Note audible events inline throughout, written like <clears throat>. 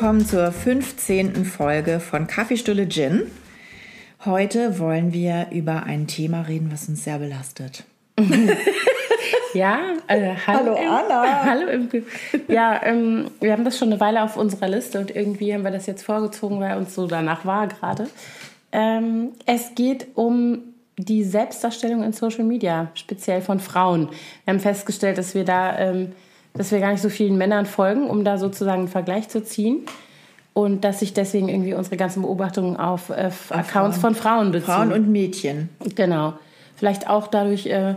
Willkommen zur 15. Folge von Kaffeestulle Gin. Heute wollen wir über ein Thema reden, was uns sehr belastet. <laughs> Ja, äh, Hallo, hallo, Anna. <laughs> Hallo Imke. Ja, ähm, wir haben das schon eine Weile auf unserer Liste und irgendwie haben wir das jetzt vorgezogen, weil uns so danach war gerade. Ähm, es geht um die Selbstdarstellung in Social Media, speziell von Frauen. Wir haben festgestellt, dass wir da, ähm, dass wir gar nicht so vielen Männern folgen, um da sozusagen einen Vergleich zu ziehen. Und dass sich deswegen irgendwie unsere ganzen Beobachtungen auf äh, Accounts von Frauen beziehen. Frauen und Mädchen. Genau. Vielleicht auch dadurch äh,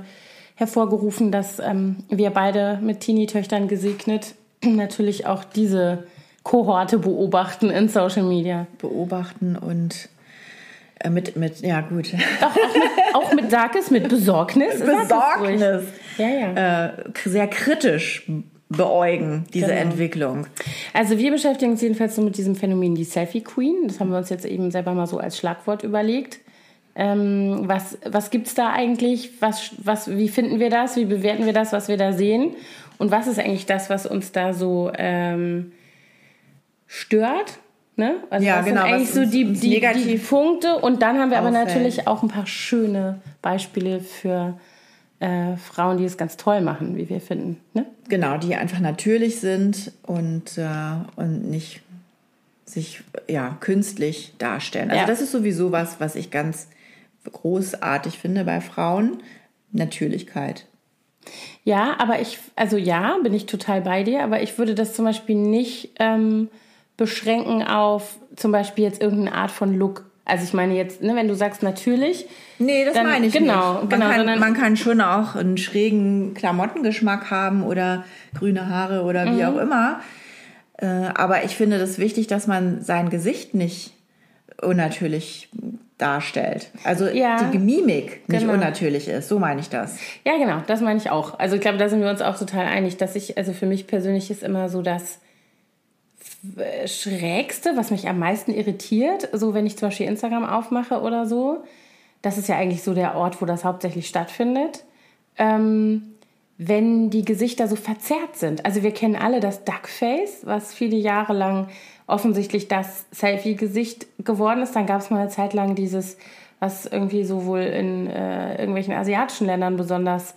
hervorgerufen, dass ähm, wir beide mit Teenie-Töchtern gesegnet <clears throat> natürlich auch diese Kohorte beobachten in Social Media. Beobachten und äh, mit, mit, ja gut. Doch, auch mit, auch mit mit <laughs> Besorgnis. Sag es ruhig. Besorgnis. Ja, ja. Äh, sehr kritisch beäugen, diese Genau. Entwicklung. Also wir beschäftigen uns jedenfalls so mit diesem Phänomen die Selfie Queen. Das haben wir uns jetzt eben selber mal so als Schlagwort überlegt. Ähm, was was gibt es da eigentlich? Was, was, wie finden wir das? Wie bewerten wir das, was wir da sehen? Und was ist eigentlich das, was uns da so ähm, stört? Ne? Also Ja, was genau, sind eigentlich so die, die, die Punkte. Und dann haben wir aber auffällt. natürlich auch ein paar schöne Beispiele für äh, Frauen, die es ganz toll machen, wie wir finden. Ne? Genau, die einfach natürlich sind und, äh, und nicht sich ja, künstlich darstellen. Also Ja. das ist sowieso was, was ich ganz großartig finde bei Frauen. Natürlichkeit. Ja, aber ich, also ja, bin ich total bei dir, aber ich würde das zum Beispiel nicht ähm, beschränken auf zum Beispiel jetzt irgendeine Art von Look. Also ich meine jetzt, ne, wenn du sagst natürlich, Nee, das Dann- meine ich genau, nicht. Man, genau, kann, man kann schon auch einen schrägen Klamottengeschmack haben oder grüne Haare oder Mhm. wie auch immer. Äh, aber ich finde das wichtig, dass man sein Gesicht nicht unnatürlich darstellt. Also Ja, die Mimik nicht genau. unnatürlich ist. So meine ich das. ja genau, das meine ich auch. Also ich glaube, da sind wir uns auch total einig, dass ich, also für mich persönlich ist immer so das äh, Schrägste, was mich am meisten irritiert, so wenn ich zum Beispiel Instagram aufmache oder so, das ist ja eigentlich so der Ort, wo das hauptsächlich stattfindet. Ähm, wenn die Gesichter so verzerrt sind. Also wir kennen alle das Duckface, was viele Jahre lang offensichtlich das Selfie-Gesicht geworden ist. Dann gab es mal eine Zeit lang dieses, was irgendwie sowohl in äh, irgendwelchen asiatischen Ländern besonders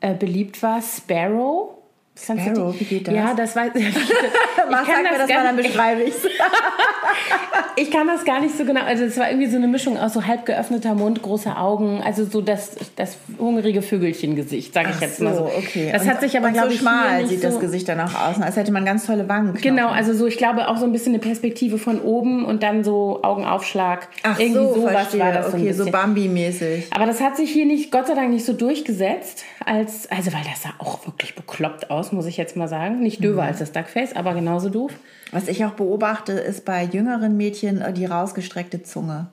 äh, beliebt war, Sparrow. Sparrow, wie geht das? Ja, das weiß ich. <laughs> Was sagt mir das mal, dann beschreibe ich <laughs> ich kann das gar nicht so genau. Also es war irgendwie so eine Mischung aus so halb geöffneter Mund, große Augen, also so das, das hungrige Vögelchengesicht, sage ich jetzt mal so. okay. Das und, hat sich aber glaube so ich schmal sieht so, das Gesicht dann auch aus, als hätte man ganz tolle Wangen. Genau, also so ich glaube auch so ein bisschen eine Perspektive von oben und dann so Augenaufschlag. Ach irgendwie so, sowas war das so okay, so bisschen. Bambi-mäßig. aber das hat sich hier nicht, Gott sei Dank, nicht so durchgesetzt, als, also weil das sah auch wirklich bekloppt aus, muss ich jetzt mal sagen. Nicht döver Mhm. als das Duckface, aber genauso doof. Was ich auch beobachte, ist bei jüngeren Mädchen äh, die rausgestreckte Zunge.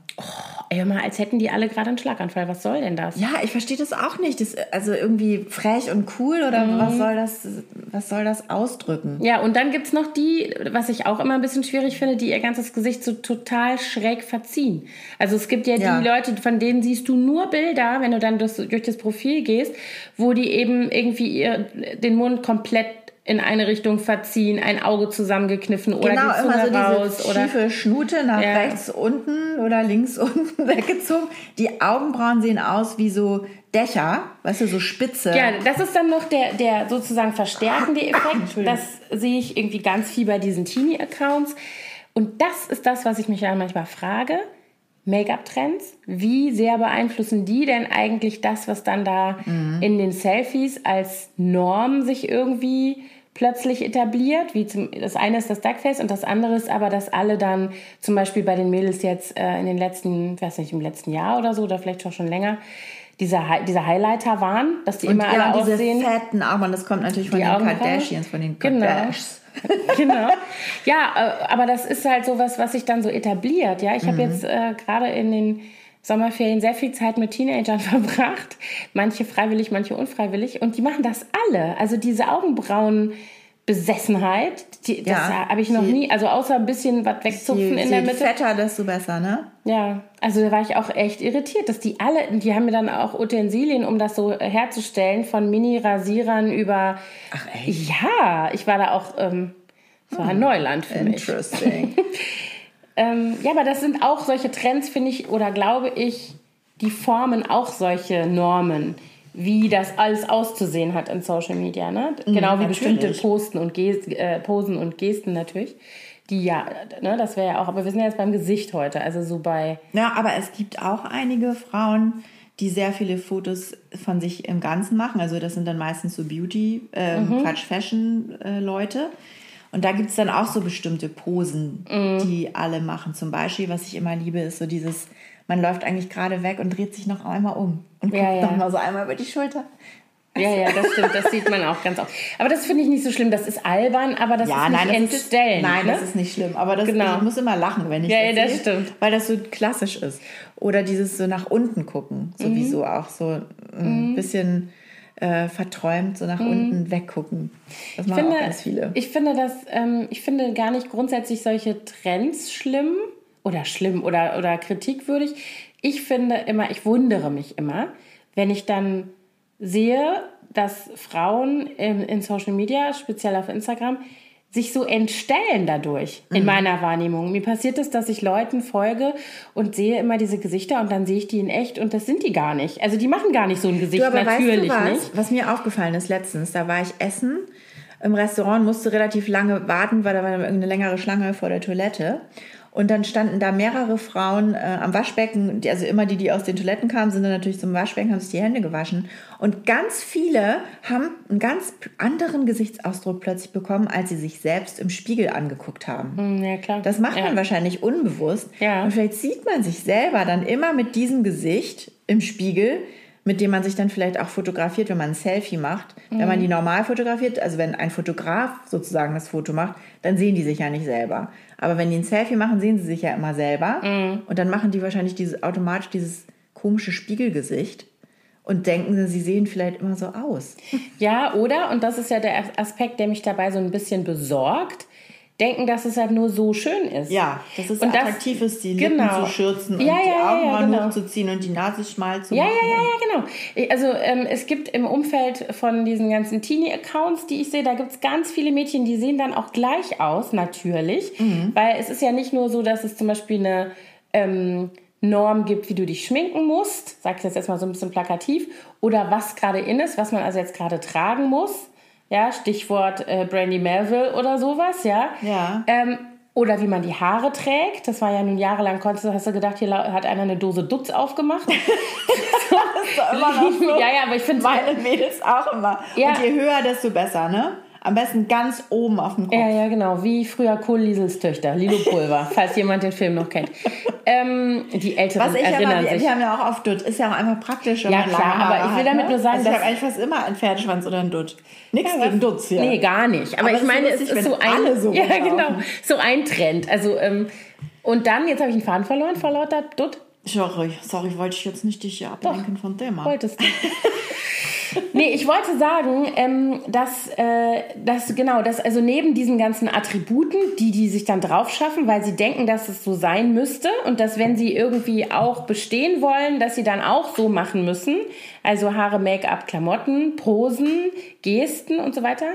Ey, hör mal, als hätten die alle gerade einen Schlaganfall. Was soll denn das? Ja, ich verstehe das auch nicht. Das, also irgendwie frech und cool oder Mhm. was soll das, was soll das ausdrücken? Ja, und dann gibt's noch die, was ich auch immer ein bisschen schwierig finde, die ihr ganzes Gesicht so total schräg verziehen. Also es gibt ja, Ja. die Leute, von denen siehst du nur Bilder, wenn du dann durch, durch das Profil gehst, wo die eben irgendwie ihr, den Mund komplett in eine Richtung verziehen, ein Auge zusammengekniffen oder genau, die Zunge immer so raus. diese Oder, schiefe Schnute nach Ja. rechts unten oder links <laughs> unten weggezogen. Die Augenbrauen sehen aus wie so Dächer, weißt du, so spitze. ja, das ist dann noch der, der sozusagen verstärkende <coughs> Effekt. Das sehe ich irgendwie ganz viel bei diesen Teenie-Accounts. Und das ist das, was ich mich ja manchmal frage. Make-up-Trends, wie sehr beeinflussen die denn eigentlich das, was dann da in den Selfies als Norm sich irgendwie plötzlich etabliert? Wie zum, das eine ist das Duckface und das andere ist aber, dass alle dann zum Beispiel bei den Mädels jetzt äh, in den letzten, weiß nicht, im letzten Jahr oder so oder vielleicht auch schon länger, dieser, Hi- dieser Highlighter waren, dass die und immer alle ja, und diese aussehen. fetten Augen, das kommt natürlich von den. Kardashians, von den Genau. Kardashians. genau. <laughs> Ja, äh, aber das ist halt sowas, was sich dann so etabliert. Ja, ich habe jetzt äh, gerade in den Sommerferien sehr viel Zeit mit Teenagern <laughs> verbracht. Manche freiwillig, manche unfreiwillig. Und die machen das alle. Also diese Augenbrauen. Besessenheit, die, das Ja, habe ich noch nie, also außer ein bisschen was wegzupfen Je, in der je Mitte. fetter, desto besser, ne? Ja, also da war ich auch echt irritiert, dass die alle, die haben mir dann auch Utensilien, um das so herzustellen, von Mini-Rasierern über. Ach, echt? Ja, ich war da auch ähm, Das war Neuland für mich. Interesting. <laughs> Ähm, ja, aber das sind auch solche Trends, finde ich, oder glaube ich, die formen auch solche Normen, wie das alles auszusehen hat in Social Media. Ne? Genau wie natürlich. bestimmte Posten und Ges äh, Posen und Gesten natürlich. Die ja, ne, das wäre ja auch, aber wir sind ja jetzt beim Gesicht heute, also so bei. Ja, aber es gibt auch einige Frauen, die sehr viele Fotos von sich im Ganzen machen. Also das sind dann meistens so Beauty, äh, Quatsch, Fashion-Leute. Und da gibt es dann auch so bestimmte Posen, die alle machen. Zum Beispiel, was ich immer liebe, ist so dieses, man läuft eigentlich gerade weg und dreht sich noch einmal um und guckt Ja, ja. noch mal so einmal über die Schulter. Ja, ja, das stimmt, das sieht man auch ganz oft. Aber das finde ich nicht so schlimm, das ist albern, aber das Ja, ist nicht nein, das ist, entstellend. nein, ne? das ist nicht schlimm. Aber das, Genau. ich muss immer lachen, wenn ich Ja, ja, das sehe, stimmt. Weil das so klassisch ist. Oder dieses so nach unten gucken, Mhm. sowieso auch so ein bisschen äh, verträumt, so nach unten weggucken. Das machen Mhm. finde, auch ganz viele. Ich finde das, ähm, ich finde gar nicht grundsätzlich solche Trends schlimm oder schlimm oder, oder kritikwürdig. Ich finde immer, ich wundere mich immer, wenn ich dann sehe, dass Frauen in, in Social Media, speziell auf Instagram, sich so entstellen dadurch Mhm. in meiner Wahrnehmung. Mir passiert es, dass ich Leuten folge und sehe immer diese Gesichter und dann sehe ich die in echt und das sind die gar nicht. Also die machen gar nicht so ein Gesicht, Du, aber natürlich weißt du was, nicht. was mir aufgefallen ist letztens? Da war ich essen im Restaurant, musste relativ lange warten, weil da war irgendeine längere Schlange vor der Toilette. Und dann standen da mehrere Frauen äh, am Waschbecken, die, also immer die, die aus den Toiletten kamen, sind dann natürlich zum Waschbecken, haben sich die Hände gewaschen. Und ganz viele haben einen ganz anderen Gesichtsausdruck plötzlich bekommen, als sie sich selbst im Spiegel angeguckt haben. Hm, Ja, klar. Das macht ja. man wahrscheinlich unbewusst. Ja. Und vielleicht sieht man sich selber dann immer mit diesem Gesicht im Spiegel, mit dem man sich dann vielleicht auch fotografiert, wenn man ein Selfie macht. Wenn man die normal fotografiert, also wenn ein Fotograf sozusagen das Foto macht, dann sehen die sich ja nicht selber. Aber wenn die ein Selfie machen, sehen sie sich ja immer selber. Und dann machen die wahrscheinlich dieses, automatisch dieses komische Spiegelgesicht und denken, sie sehen vielleicht immer so aus. Ja, oder, und das ist ja der Aspekt, der mich dabei so ein bisschen besorgt, denken, dass es halt nur so schön ist. Ja, dass es Und das- attraktiv ist, die Lippen genau. zu schürzen Ja, und die ja, ja, ja, Augenbrauen genau. hochzuziehen und die Nase schmal zu Ja, machen. ja, ja, ja, genau. Also ähm, es gibt im Umfeld von diesen ganzen Teenie-Accounts, die ich sehe, da gibt es ganz viele Mädchen, die sehen dann auch gleich aus, natürlich. Mhm. Weil es ist ja nicht nur so, dass es zum Beispiel eine ähm, Norm gibt, wie du dich schminken musst, sag ich das jetzt mal so ein bisschen plakativ, oder was gerade in ist, was man also jetzt gerade tragen muss. Ja, Stichwort äh, Brandy Melville oder sowas, ja. Ja. Ähm, oder wie man die Haare trägt. Das war ja nun jahrelang, konntest, hast du gedacht, hier hat einer eine Dose Dutz aufgemacht. <laughs> immer noch <laughs> so. ja, ja, aber ich finde Meine Mädels auch immer. Ja. Und je höher, desto besser, ne? Am besten ganz oben auf dem Kopf. Ja, ja, genau. Wie früher Kohl Liesels Töchter, Lilo Pulver, <laughs> falls jemand den Film noch kennt. Ähm, die Älteren Was ich erinnern aber, sich. wir haben ja auch oft Dutt. Ist ja auch einfach praktisch, Ja, klar, aber ich will hat, damit ne? nur sagen, also ich habe eigentlich fast immer einen Pferdeschwanz oder einen Dutt. Nichts Ja, gegen Dutz hier. Nee, gar nicht. Aber, Aber ich meine, es ist so ein, alle so <laughs> ja, genau, so ein Trend. Also, ähm, und dann, jetzt habe ich einen Faden verloren vor lauter Dutt. Sorry, sorry, wollte ich jetzt nicht dich hier ablenken von Thema. Wolltest du. <laughs> nee, ich wollte sagen, ähm, dass, äh, dass genau, dass also neben diesen ganzen Attributen, die die sich dann drauf schaffen, weil sie denken, dass es so sein müsste und dass wenn sie irgendwie auch bestehen wollen, dass sie dann auch so machen müssen, also Haare, Make-up, Klamotten, Posen, Gesten und so weiter,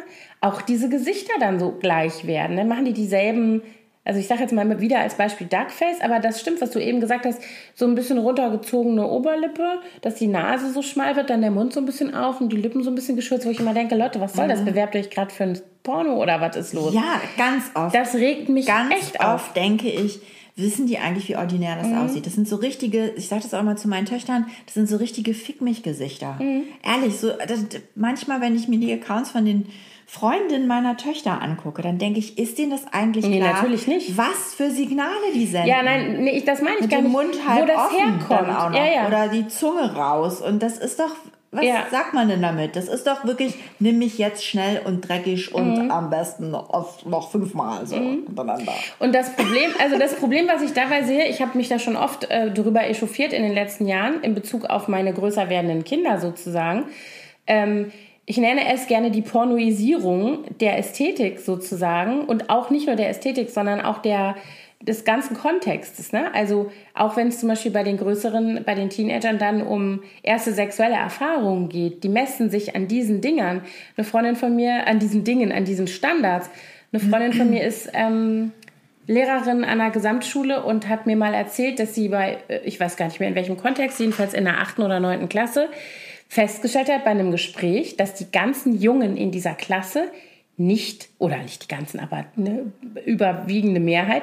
auch diese Gesichter dann so gleich werden. Dann machen die dieselben also ich sage jetzt mal immer wieder als Beispiel Duckface, aber das stimmt, was du eben gesagt hast, so ein bisschen runtergezogene Oberlippe, dass die Nase so schmal wird, dann der Mund so ein bisschen auf und die Lippen so ein bisschen geschürzt, wo ich immer denke, Leute, was soll das? Bewerbt euch gerade für ein Porno oder was ist los? Ja, ganz oft. Das regt mich ganz echt auf. oft denke ich, wissen die eigentlich, wie ordinär das Mhm. aussieht? Das sind so richtige, ich sage das auch mal zu meinen Töchtern, das sind so richtige Fick mich Gesichter. Mhm. Ehrlich, so das, manchmal, wenn ich mir die Accounts von den Freundinnen meiner Töchter angucke, dann denke ich, ist denen das eigentlich Nee, klar, natürlich nicht. was für Signale die senden? Ja, nein, nee, ich- das meine ich Mit gar dem nicht, Mund halt wo das offen herkommt. auch noch. Ja, ja. Oder die Zunge raus. Und das ist doch, was Ja. sagt man denn damit? Das ist doch wirklich, nimm mich jetzt schnell und dreckig und Mhm. am besten noch, noch fünfmal so hintereinander. Und das Problem, also das Problem, was ich dabei sehe, ich habe mich da schon oft äh, darüber echauffiert in den letzten Jahren in Bezug auf meine größer werdenden Kinder sozusagen. Ähm, ich nenne es gerne die Pornoisierung der Ästhetik sozusagen und auch nicht nur der Ästhetik, sondern auch der des ganzen Kontextes. Ne? Also auch wenn es zum Beispiel bei den größeren, bei den Teenagern dann um erste sexuelle Erfahrungen geht, die messen sich an diesen Dingern. Eine Freundin von mir an diesen Dingen, an diesen Standards. Eine Freundin von mir ist ähm, Lehrerin an einer Gesamtschule und hat mir mal erzählt, dass sie bei, äh, ich weiß gar nicht mehr in welchem Kontext, jedenfalls in der achten oder neunten Klasse, festgestellt hat bei einem Gespräch, dass die ganzen Jungen in dieser Klasse nicht, oder nicht die ganzen, aber eine überwiegende Mehrheit,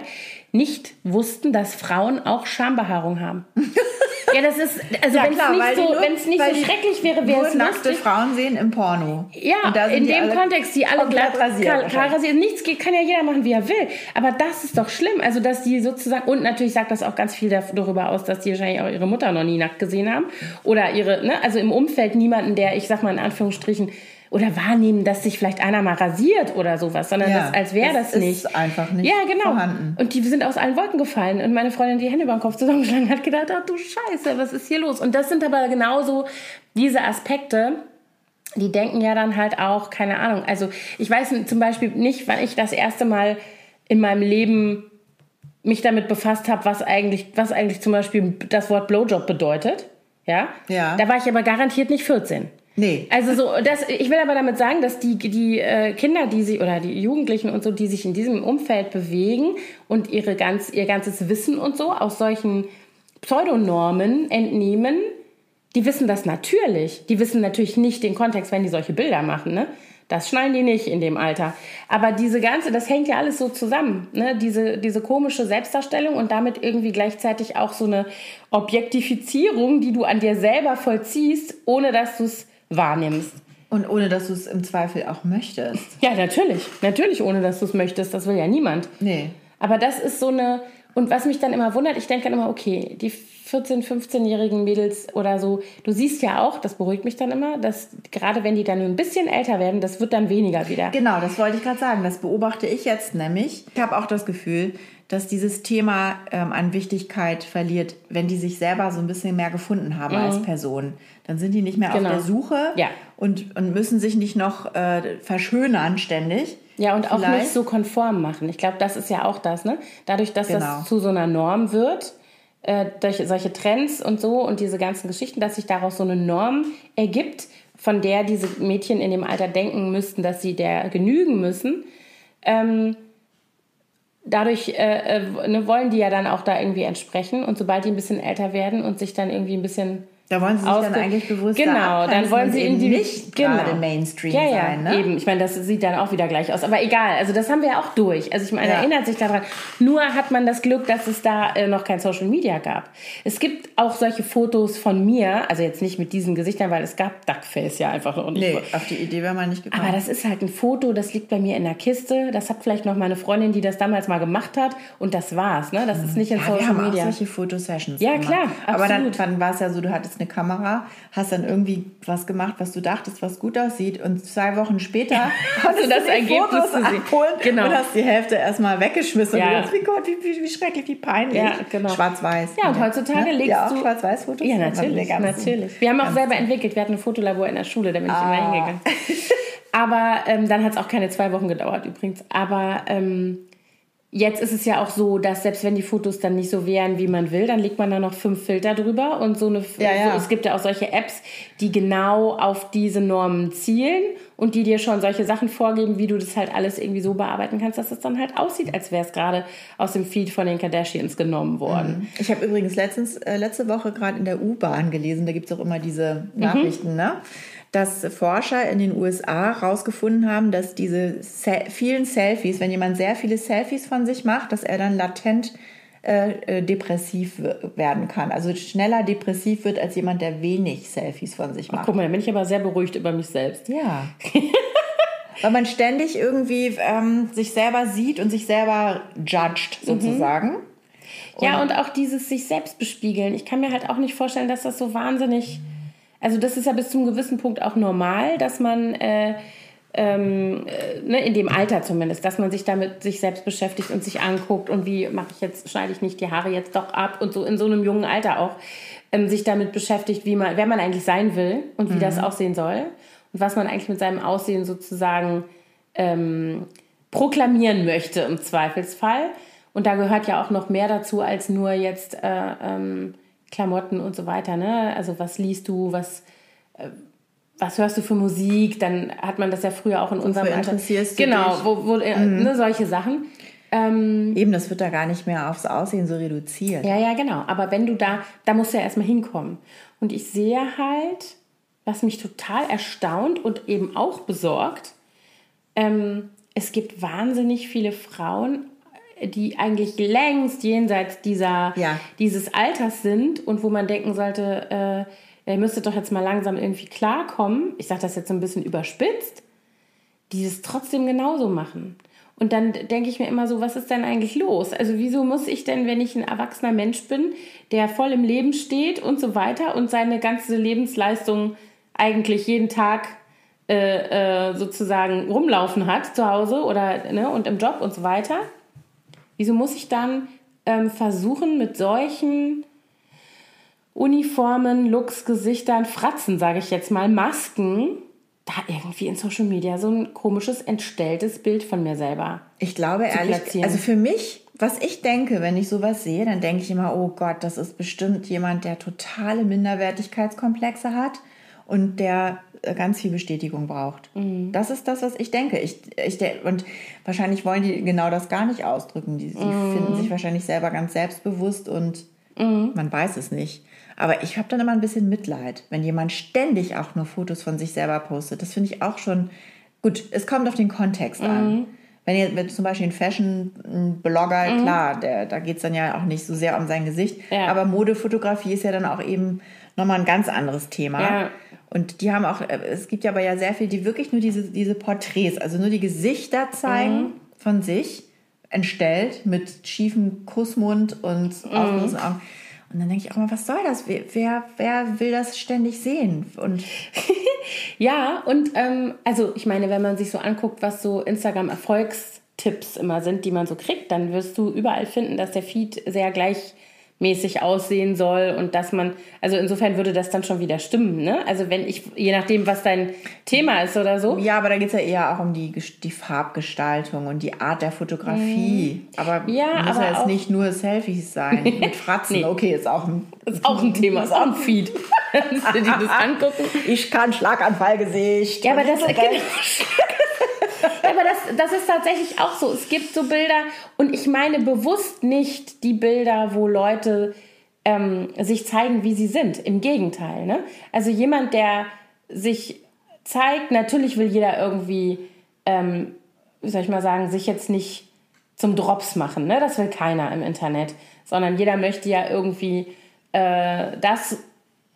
nicht wussten, dass Frauen auch Schambehaarung haben. <laughs> ja, das ist, also Ja, wenn es nicht, so, nur- wenn's nicht so schrecklich wäre, wäre es nackte. Frauen sehen im Porno. Ja, in dem Kontext, die alle glatt rasiert klar, rasiert. Nichts geht, kann ja jeder machen, wie er will. Aber das ist doch schlimm. Also, dass die sozusagen, und natürlich sagt das auch ganz viel da- darüber aus, dass die wahrscheinlich auch ihre Mutter noch nie nackt gesehen haben. Oder ihre, ne, also im Umfeld niemanden, der, ich sag mal in Anführungsstrichen, oder wahrnehmen, dass sich vielleicht einer mal rasiert oder sowas, sondern Ja, das, als wäre das das, ist nicht. einfach nicht ja, genau. vorhanden. Und die sind aus allen Wolken gefallen. Und meine Freundin die Hände über den Kopf zusammengeschlagen hat gedacht, ach du Scheiße, was ist hier los? Und das sind aber genauso diese Aspekte, die denken ja dann halt auch, keine Ahnung. Also ich weiß zum Beispiel nicht, wann ich das erste Mal in meinem Leben mich damit befasst habe, was eigentlich, was eigentlich zum Beispiel das Wort Blowjob bedeutet. Ja? Ja. Da war ich aber garantiert nicht 14. Nee. Also so, das, ich will aber damit sagen, dass die, die äh, Kinder, die sich oder die Jugendlichen und so, die sich in diesem Umfeld bewegen und ihre ganz, ihr ganzes Wissen und so aus solchen Pseudonormen entnehmen, die wissen das natürlich. Die wissen natürlich nicht den Kontext, wenn die solche Bilder machen, ne? Das schnallen die nicht in dem Alter. Aber diese ganze, das hängt ja alles so zusammen, ne? Diese, diese komische Selbstdarstellung und damit irgendwie gleichzeitig auch so eine Objektifizierung, die du an dir selber vollziehst, ohne dass du es wahrnimmst. Und ohne, dass du es im Zweifel auch möchtest. Ja, natürlich. Natürlich, ohne dass du es möchtest. Das will ja niemand. Nee. Aber das ist so eine. Und was mich dann immer wundert, ich denke dann immer, okay, die 14-, 15-jährigen Mädels oder so, du siehst ja auch, das beruhigt mich dann immer, dass gerade wenn die dann ein bisschen älter werden, das wird dann weniger wieder. Genau, das wollte ich gerade sagen. Das beobachte ich jetzt nämlich. Ich habe auch das Gefühl, dass dieses Thema ähm, an Wichtigkeit verliert, wenn die sich selber so ein bisschen mehr gefunden haben als Person. Dann sind die nicht mehr Mhm. Genau. auf der Suche Ja. und, und müssen sich nicht noch äh, verschönern ständig. Ja, und auch Vielleicht. nicht so konform machen. Ich glaube, das ist ja auch das, ne? Dadurch, dass Genau. das zu so einer Norm wird, äh, durch solche Trends und so und diese ganzen Geschichten, dass sich daraus so eine Norm ergibt, von der diese Mädchen in dem Alter denken müssten, dass sie der genügen müssen. Ähm, dadurch äh, äh, ne, wollen die ja dann auch da irgendwie entsprechen. Und sobald die ein bisschen älter werden und sich dann irgendwie ein bisschen Da wollen sie sich dann eigentlich bewusst genau, dann wollen sie eben in die nicht gerade Mainstream ja, ja, sein. Ne? Eben, ich meine, das sieht dann auch wieder gleich aus. Aber egal, also das haben wir ja auch durch. Also ich meine, Ja. erinnert sich daran. Nur hat man das Glück, dass es da äh, noch kein Social Media gab. Es gibt auch solche Fotos von mir, also jetzt nicht mit diesen Gesichtern, weil es gab Duckface ja einfach noch nicht. Nee, auf die Idee wäre man nicht gekommen. Aber das ist halt ein Foto, das liegt bei mir in der Kiste. Das hat vielleicht noch meine Freundin, die das damals mal gemacht hat. Und das war's. Ne? Das ist nicht in ja, wir Social haben Media. auch solche Fotosessions Ja, gemacht. klar, Aber dann, absolut. dann war es ja so, du hattest eine Kamera, hast dann irgendwie was gemacht, was du dachtest, was gut aussieht und zwei Wochen später <laughs> hast du das die Ergebnis Fotos gesehen. Genau. und hast die Hälfte erstmal weggeschmissen Ja. und du dachtest, wie Gott, wie, wie, wie schrecklich, wie peinlich. Ja, genau. Schwarz-Weiß. Ja, und heutzutage legst ja, auch du- Schwarz-Weiß-Fotos? Ja, natürlich, natürlich. Wir haben auch selber entwickelt. Wir hatten ein Fotolabor in der Schule, da bin ich Ah. immer hingegangen. Aber ähm, dann hat es auch keine zwei Wochen gedauert übrigens. Aber ähm, jetzt ist es ja auch so, dass selbst wenn die Fotos dann nicht so wären, wie man will, dann legt man da noch fünf Filter drüber und so eine. Ja, ja. So, es gibt ja auch solche Apps, die genau auf diese Normen zielen und die dir schon solche Sachen vorgeben, wie du das halt alles irgendwie so bearbeiten kannst, dass es dann halt aussieht, als wäre es gerade aus dem Feed von den Kardashians genommen worden. Ich habe übrigens letztens, äh, letzte Woche gerade in der U-Bahn gelesen, da gibt es auch immer diese Nachrichten, ne? Dass Forscher in den USA herausgefunden haben, dass diese Se vielen Selfies, wenn jemand sehr viele Selfies von sich macht, dass er dann latent äh, äh, depressiv werden kann. Also schneller depressiv wird als jemand, der wenig Selfies von sich macht. Guck mal, da bin ich aber sehr beruhigt über mich selbst. Ja. <laughs> Weil man ständig irgendwie ähm, sich selber sieht und sich selber judged, sozusagen. Ja, und auch dieses sich selbst bespiegeln. Ich kann mir halt auch nicht vorstellen, dass das so wahnsinnig. Also, das ist ja bis zu einem gewissen Punkt auch normal, dass man, äh, ähm, äh, ne, in dem Alter zumindest, dass man sich damit sich selbst beschäftigt und sich anguckt und wie mache ich jetzt, schneide ich nicht die Haare jetzt doch ab und so in so einem jungen Alter auch ähm, sich damit beschäftigt, wie man, wer man eigentlich sein will und wie das aussehen soll und was man eigentlich mit seinem Aussehen sozusagen ähm, proklamieren möchte im Zweifelsfall. Und da gehört ja auch noch mehr dazu als nur jetzt äh, ähm, Klamotten und so weiter. Ne? Also was liest du, was, äh, was hörst du für Musik? Dann hat man das ja früher auch in unserem Wofür interessierst du Genau, dich? wo, wo, äh, ne, solche Sachen. Eben, das wird da gar nicht mehr aufs Aussehen so reduziert. Ja, ja, genau. Aber wenn du da, da musst du ja erstmal hinkommen. Und ich sehe halt, was mich total erstaunt und eben auch besorgt, ähm, es gibt wahnsinnig viele Frauen, die eigentlich längst jenseits dieser, Ja. dieses Alters sind und wo man denken sollte, äh, ihr müsstet doch jetzt mal langsam irgendwie klarkommen. Ich sage das jetzt so ein bisschen überspitzt, die es trotzdem genauso machen. Und dann denke ich mir immer so, was ist denn eigentlich los? Also wieso muss ich denn, wenn ich ein erwachsener Mensch bin, der voll im Leben steht und so weiter und seine ganze Lebensleistung eigentlich jeden Tag äh, äh, sozusagen rumlaufen hat zu Hause oder ne, und im Job und so weiter, wieso muss ich dann ähm, versuchen, mit solchen Uniformen, Looks, Gesichtern, Fratzen, sage ich jetzt mal, Masken, da irgendwie in Social Media so ein komisches, entstelltes Bild von mir selber. Ich glaube ehrlich, platzieren. also für mich, was ich denke, wenn ich sowas sehe, dann denke ich immer, oh Gott, das ist bestimmt jemand, der totale Minderwertigkeitskomplexe hat und der ganz viel Bestätigung braucht. Mhm. Das ist das, was ich denke. Ich, ich, und wahrscheinlich wollen die genau das gar nicht ausdrücken. Die, sie Mhm. finden sich wahrscheinlich selber ganz selbstbewusst und man weiß es nicht. Aber ich habe dann immer ein bisschen Mitleid, wenn jemand ständig auch nur Fotos von sich selber postet. Das finde ich auch schon gut. Es kommt auf den Kontext Mhm. an. Wenn ihr wenn zum Beispiel ein Fashion-Blogger, klar, der, da geht es dann ja auch nicht so sehr um sein Gesicht. Mhm. Ja. Aber Modefotografie ist ja dann auch eben nochmal ein ganz anderes Thema. Ja. Und die haben auch, äh, es gibt ja aber ja sehr viel, die wirklich nur diese, diese Porträts, also nur die Gesichter zeigen Mhm. von sich, entstellt mit schiefem Kussmund und Mhm. aufgerissenen Augen. Und dann denke ich auch mal, was soll das? Wer, wer, will das ständig sehen? Und <laughs> Ja, und ähm, also ich meine, wenn man sich so anguckt, was so Instagram-Erfolgstipps immer sind, die man so kriegt, dann wirst du überall finden, dass der Feed sehr gleichmäßig aussehen soll und dass man, also insofern würde das dann schon wieder stimmen, ne? Also wenn ich, je nachdem, was dein Thema ist oder so. ja, aber da geht es ja eher auch um die, die Farbgestaltung und die Art der Fotografie. Aber Mhm. Ja, muss aber ja jetzt nicht nur Selfies sein <laughs> mit Fratzen. Nee. Okay, ist auch ein, ist auch ein Thema, ist auch ein Feed. <laughs> Kannst du dir das angucken? ich kann Schlaganfallgesicht. Ja, aber das, <laughs> genau. Aber das, das ist tatsächlich auch so. Es gibt so Bilder und ich meine bewusst nicht die Bilder, wo Leute ähm, sich zeigen, wie sie sind. Im Gegenteil. Ne? Also jemand, der sich zeigt, natürlich will jeder irgendwie, ähm, wie soll ich mal sagen, sich jetzt nicht zum Drops machen. Ne? Das will keiner im Internet. Sondern jeder möchte ja irgendwie äh, das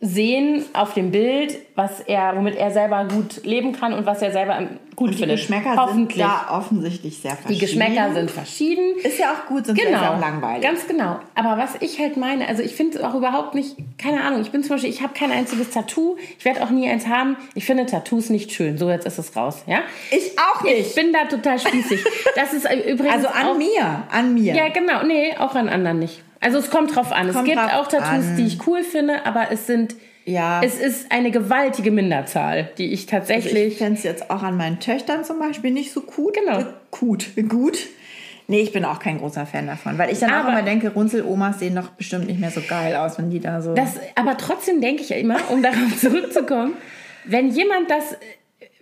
sehen auf dem Bild, was er, womit er selber gut leben kann und was er selber gut die findet. Geschmäcker Hoffentlich. sind da offensichtlich sehr die verschieden. Geschmäcker sind verschieden. Ist ja auch gut, sonst Genau, ja auch langweilig. ganz genau. Aber was ich halt meine, also ich finde es auch überhaupt nicht, keine Ahnung, ich bin zum Beispiel, ich habe kein einziges Tattoo, ich werde auch nie eins haben. Ich finde Tattoos nicht schön. So, jetzt ist es raus, ja? ich auch nicht. Ich bin da total spießig. Das ist übrigens also an auch, mir, an mir. Ja, genau. Nee, auch an anderen nicht. Also es kommt drauf an. Kommt es gibt auch Tattoos, an. die ich cool finde, aber es sind Ja. es ist eine gewaltige Minderzahl, die ich Also tatsächlich ich fände es jetzt auch an meinen Töchtern zum Beispiel nicht so gut. Genau. Gut, gut. Nee, ich bin auch kein großer Fan davon, weil ich dann auch Aber- immer denke, Runzel-Omas sehen doch bestimmt nicht mehr so geil aus, wenn die da so... Das, aber trotzdem denke ich ja immer, um <laughs> darauf zurückzukommen, wenn jemand das,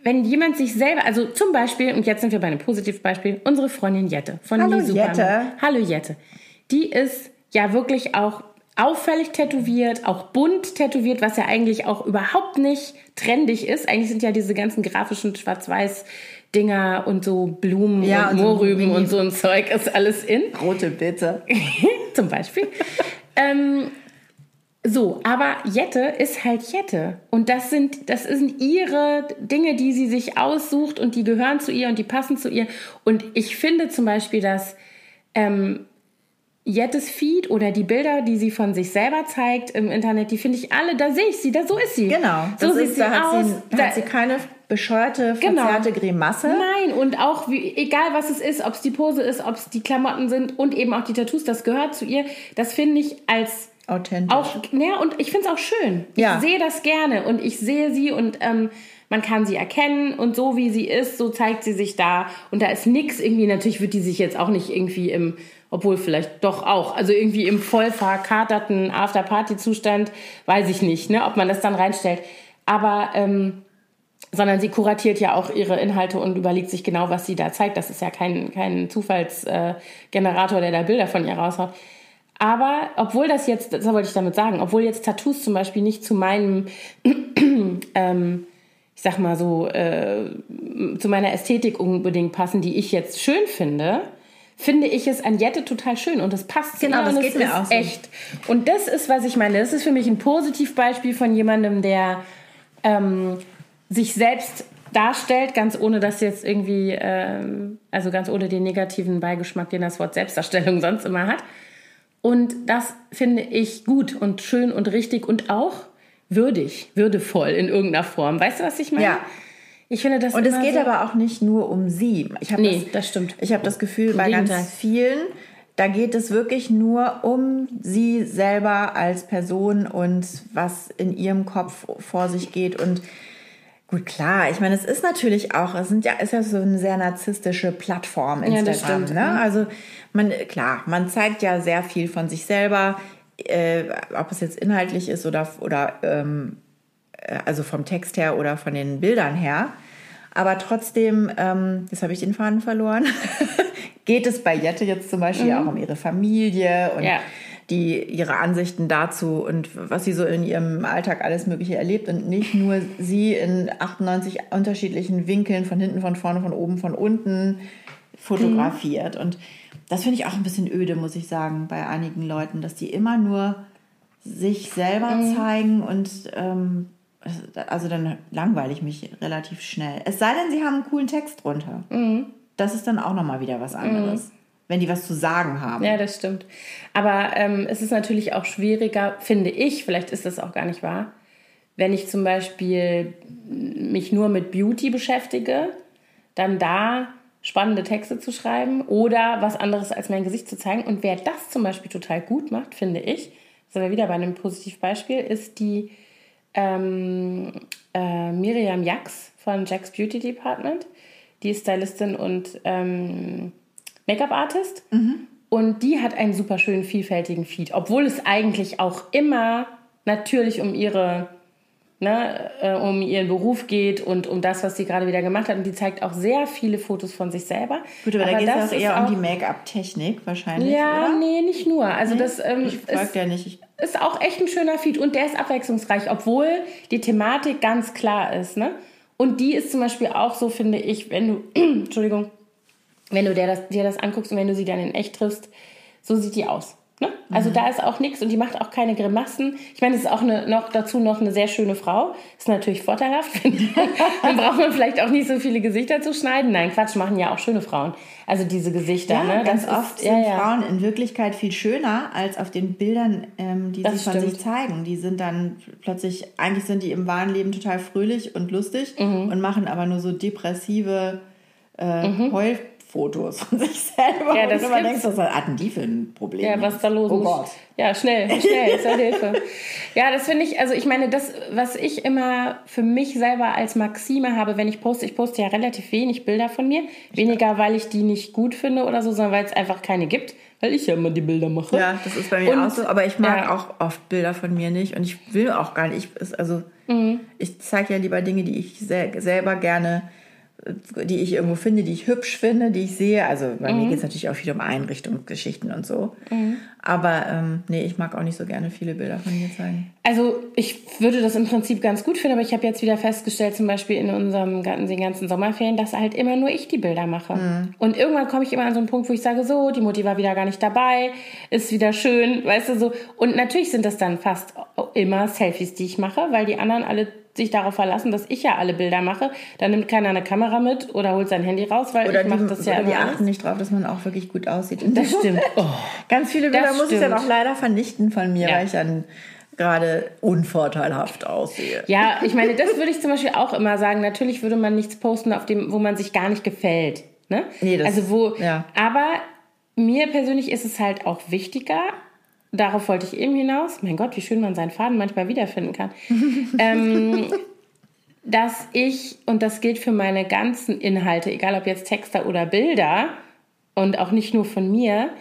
wenn jemand sich selber, also zum Beispiel, und jetzt sind wir bei einem Positivbeispiel, unsere Freundin Jette von Hallo. Jette. Hallo Jette. Die ist ja wirklich auch auffällig tätowiert, auch bunt tätowiert, was ja eigentlich auch überhaupt nicht trendig ist. Eigentlich sind ja diese ganzen grafischen Schwarz-Weiß-Dinger und so Blumen Ja, und Mohrrüben und so ein Zeug ist alles in. <laughs> Rote Bitte. <laughs> zum Beispiel. ähm, so, aber Jette ist halt Jette. Und das sind, das sind ihre Dinge, die sie sich aussucht und die gehören zu ihr und die passen zu ihr. Und ich finde zum Beispiel, dass ähm, Jettes Feed oder die Bilder, die sie von sich selber zeigt im Internet, die finde ich alle, da sehe ich sie, da so ist sie. Genau. So sieht ist, sie da hat aus. Sie, da hat sie keine bescheuerte, Genau. verzerrte Grimasse. Nein, und auch, wie, egal was es ist, ob es die Pose ist, ob es die Klamotten sind und eben auch die Tattoos, das gehört zu ihr. Das finde ich als Authentisch. auch, ja, und ich finde es auch schön. Ja. Ich sehe das gerne und ich sehe sie und ähm, man kann sie erkennen und so wie sie ist, so zeigt sie sich da. Und da ist nix irgendwie, natürlich wird die sich jetzt auch nicht irgendwie im, obwohl vielleicht doch auch, also irgendwie im voll verkaterten After-Party-Zustand, weiß ich nicht, ne, ob man das dann reinstellt. Aber ähm, sondern sie kuratiert ja auch ihre Inhalte und überlegt sich genau, was sie da zeigt. Das ist ja kein, kein Zufallsgenerator, äh, der da Bilder von ihr raushaut. Aber obwohl das jetzt, das wollte ich damit sagen, obwohl jetzt Tattoos zum Beispiel nicht zu meinem, <clears throat> ähm, ich sag mal so, äh, zu meiner Ästhetik unbedingt passen, die ich jetzt schön finde, finde ich es an Jette total schön und das passt genau, das geht mir auch so. echt. Und das ist, was ich meine. Das ist für mich ein Positivbeispiel von jemandem, der ähm, sich selbst darstellt, ganz ohne dass jetzt irgendwie, ähm, also ganz ohne den negativen Beigeschmack, den das Wort Selbstdarstellung <laughs> sonst immer hat. Und das finde ich gut und schön und richtig und auch würdig, würdevoll in irgendeiner Form. Weißt du, was ich meine? Ja. Ich finde das Und es geht so aber auch nicht nur um sie. Ich nee, das, das stimmt. Ich habe das Gefühl, bei ganz vielen, da geht es wirklich nur um sie selber als Person und was in ihrem Kopf vor sich geht und Gut, klar. Ich meine, es ist natürlich auch, es sind ja, ist ja so eine sehr narzisstische Plattform Instagram. Ja, das stimmt. Ne? Mhm. Also man, klar, man zeigt ja sehr viel von sich selber, äh, ob es jetzt inhaltlich ist oder oder ähm, äh, also vom Text her oder von den Bildern her. Aber trotzdem, ähm, jetzt habe ich den Faden verloren, <laughs> geht es bei Jette jetzt zum Beispiel mhm. auch um ihre Familie und ja die ihre Ansichten dazu und was sie so in ihrem Alltag alles Mögliche erlebt und nicht nur sie in 98 unterschiedlichen Winkeln von hinten, von vorne, von oben, von unten fotografiert. Mhm. Und das finde ich auch ein bisschen öde, muss ich sagen, bei einigen Leuten, dass die immer nur sich selber mhm. zeigen und ähm, also dann langweile ich mich relativ schnell. Es sei denn, sie haben einen coolen Text drunter. Mhm. Das ist dann auch nochmal wieder was anderes. Mhm wenn die was zu sagen haben. Ja, das stimmt. Aber ähm, es ist natürlich auch schwieriger, finde ich, vielleicht ist das auch gar nicht wahr, wenn ich zum Beispiel mich nur mit Beauty beschäftige, dann da spannende Texte zu schreiben oder was anderes als mein Gesicht zu zeigen. Und wer das zum Beispiel total gut macht, finde ich, sind wir wieder bei einem Positivbeispiel, ist die ähm, äh, Miriam Jax von Jack's Beauty Department. Die ist Stylistin und ähm, Make-up-Artist. Mhm. Und die hat einen super schönen, vielfältigen Feed. Obwohl es eigentlich auch immer natürlich um ihre, ne, äh, um ihren Beruf geht und um das, was sie gerade wieder gemacht hat. Und die zeigt auch sehr viele Fotos von sich selber. Gut, aber, aber da geht es auch eher auch, um die Make-up-Technik wahrscheinlich. Ja, oder? nee, nicht nur. Also nee? das ähm, ich ist, ja nicht. Ich ist auch echt ein schöner Feed und der ist abwechslungsreich, obwohl die Thematik ganz klar ist. Ne? Und die ist zum Beispiel auch so, finde ich, wenn du, <clears throat> Entschuldigung, wenn du dir das, dir das anguckst und wenn du sie dann in echt triffst, so sieht die aus. Ne? Also mhm. da ist auch nichts und die macht auch keine Grimassen. Ich meine, es ist auch eine, noch dazu noch eine sehr schöne Frau. Ist natürlich vorteilhaft. <laughs> dann braucht man vielleicht auch nicht so viele Gesichter zu schneiden. Nein, Quatsch, machen ja auch schöne Frauen. Also diese Gesichter. Ja, ne? ganz das oft ist, sind ja, Frauen in Wirklichkeit viel schöner als auf den Bildern, ähm, die das sie von sich zeigen. Die sind dann plötzlich, eigentlich sind die im wahren Leben total fröhlich und lustig mhm. und machen aber nur so depressive äh, mhm. Heul Fotos von sich selber. Ja, das und man denkt, was hatten die für ein Problem? Ja, was da los ist. Oh Gott. Ja, schnell, schnell, zur Hilfe. Ja, das finde ich, also ich meine, das, was ich immer für mich selber als Maxime habe, wenn ich poste, ich poste ja relativ wenig Bilder von mir. Weniger, weil ich die nicht gut finde oder so, sondern weil es einfach keine gibt. Weil ich ja immer die Bilder mache. Ja, das ist bei mir und, auch so. Aber ich mag ja. auch oft Bilder von mir nicht. Und ich will auch gar nicht. Ich, also, mhm. ich zeige ja lieber Dinge, die ich selber gerne die ich irgendwo finde, die ich hübsch finde, die ich sehe. Also bei mhm. mir geht es natürlich auch viel um Einrichtungsgeschichten und so. Mhm. Aber ähm, nee, ich mag auch nicht so gerne viele Bilder von mir zeigen. Also ich würde das im Prinzip ganz gut finden, aber ich habe jetzt wieder festgestellt, zum Beispiel in unserem den ganzen Sommerferien, dass halt immer nur ich die Bilder mache. Mhm. Und irgendwann komme ich immer an so einen Punkt, wo ich sage, so, die Mutti war wieder gar nicht dabei, ist wieder schön, weißt du so. Und natürlich sind das dann fast immer Selfies, die ich mache, weil die anderen alle sich darauf verlassen, dass ich ja alle Bilder mache. Dann nimmt keiner eine Kamera mit oder holt sein Handy raus, weil oder ich mache das ja oder immer. Die achten nicht drauf, dass man auch wirklich gut aussieht. Das stimmt. Oh. <laughs> Ganz viele Bilder muss ich dann auch leider vernichten von mir, ja. weil ich dann gerade unvorteilhaft aussehe. Ja, ich meine, das würde ich zum Beispiel auch immer sagen. Natürlich würde man nichts posten, auf dem, wo man sich gar nicht gefällt. Ne? Nee, das, also wo, ja. aber mir persönlich ist es halt auch wichtiger, darauf wollte ich eben hinaus. Mein Gott, wie schön man seinen Faden manchmal wiederfinden kann. <laughs> ähm, dass ich, und das gilt für meine ganzen Inhalte, egal ob jetzt Texte oder Bilder, und auch nicht nur von mir,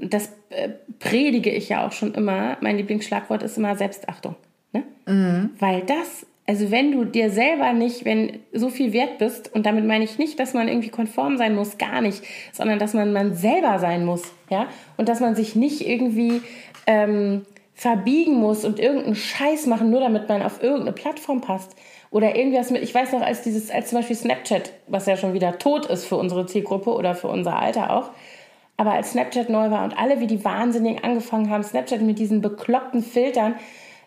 das äh, predige ich ja auch schon immer. Mein Lieblingsschlagwort ist immer Selbstachtung. Ne? Mhm. Weil das also wenn du dir selber nicht, wenn so viel wert bist, und damit meine ich nicht, dass man irgendwie konform sein muss, gar nicht, sondern dass man man selber sein muss, ja, und dass man sich nicht irgendwie ähm, verbiegen muss und irgendeinen Scheiß machen, nur damit man auf irgendeine Plattform passt. Oder irgendwas mit, ich weiß noch, als dieses, als zum Beispiel Snapchat, was ja schon wieder tot ist für unsere Zielgruppe oder für unser Alter auch, aber als Snapchat neu war und alle wie die Wahnsinnigen angefangen haben, Snapchat mit diesen bekloppten Filtern,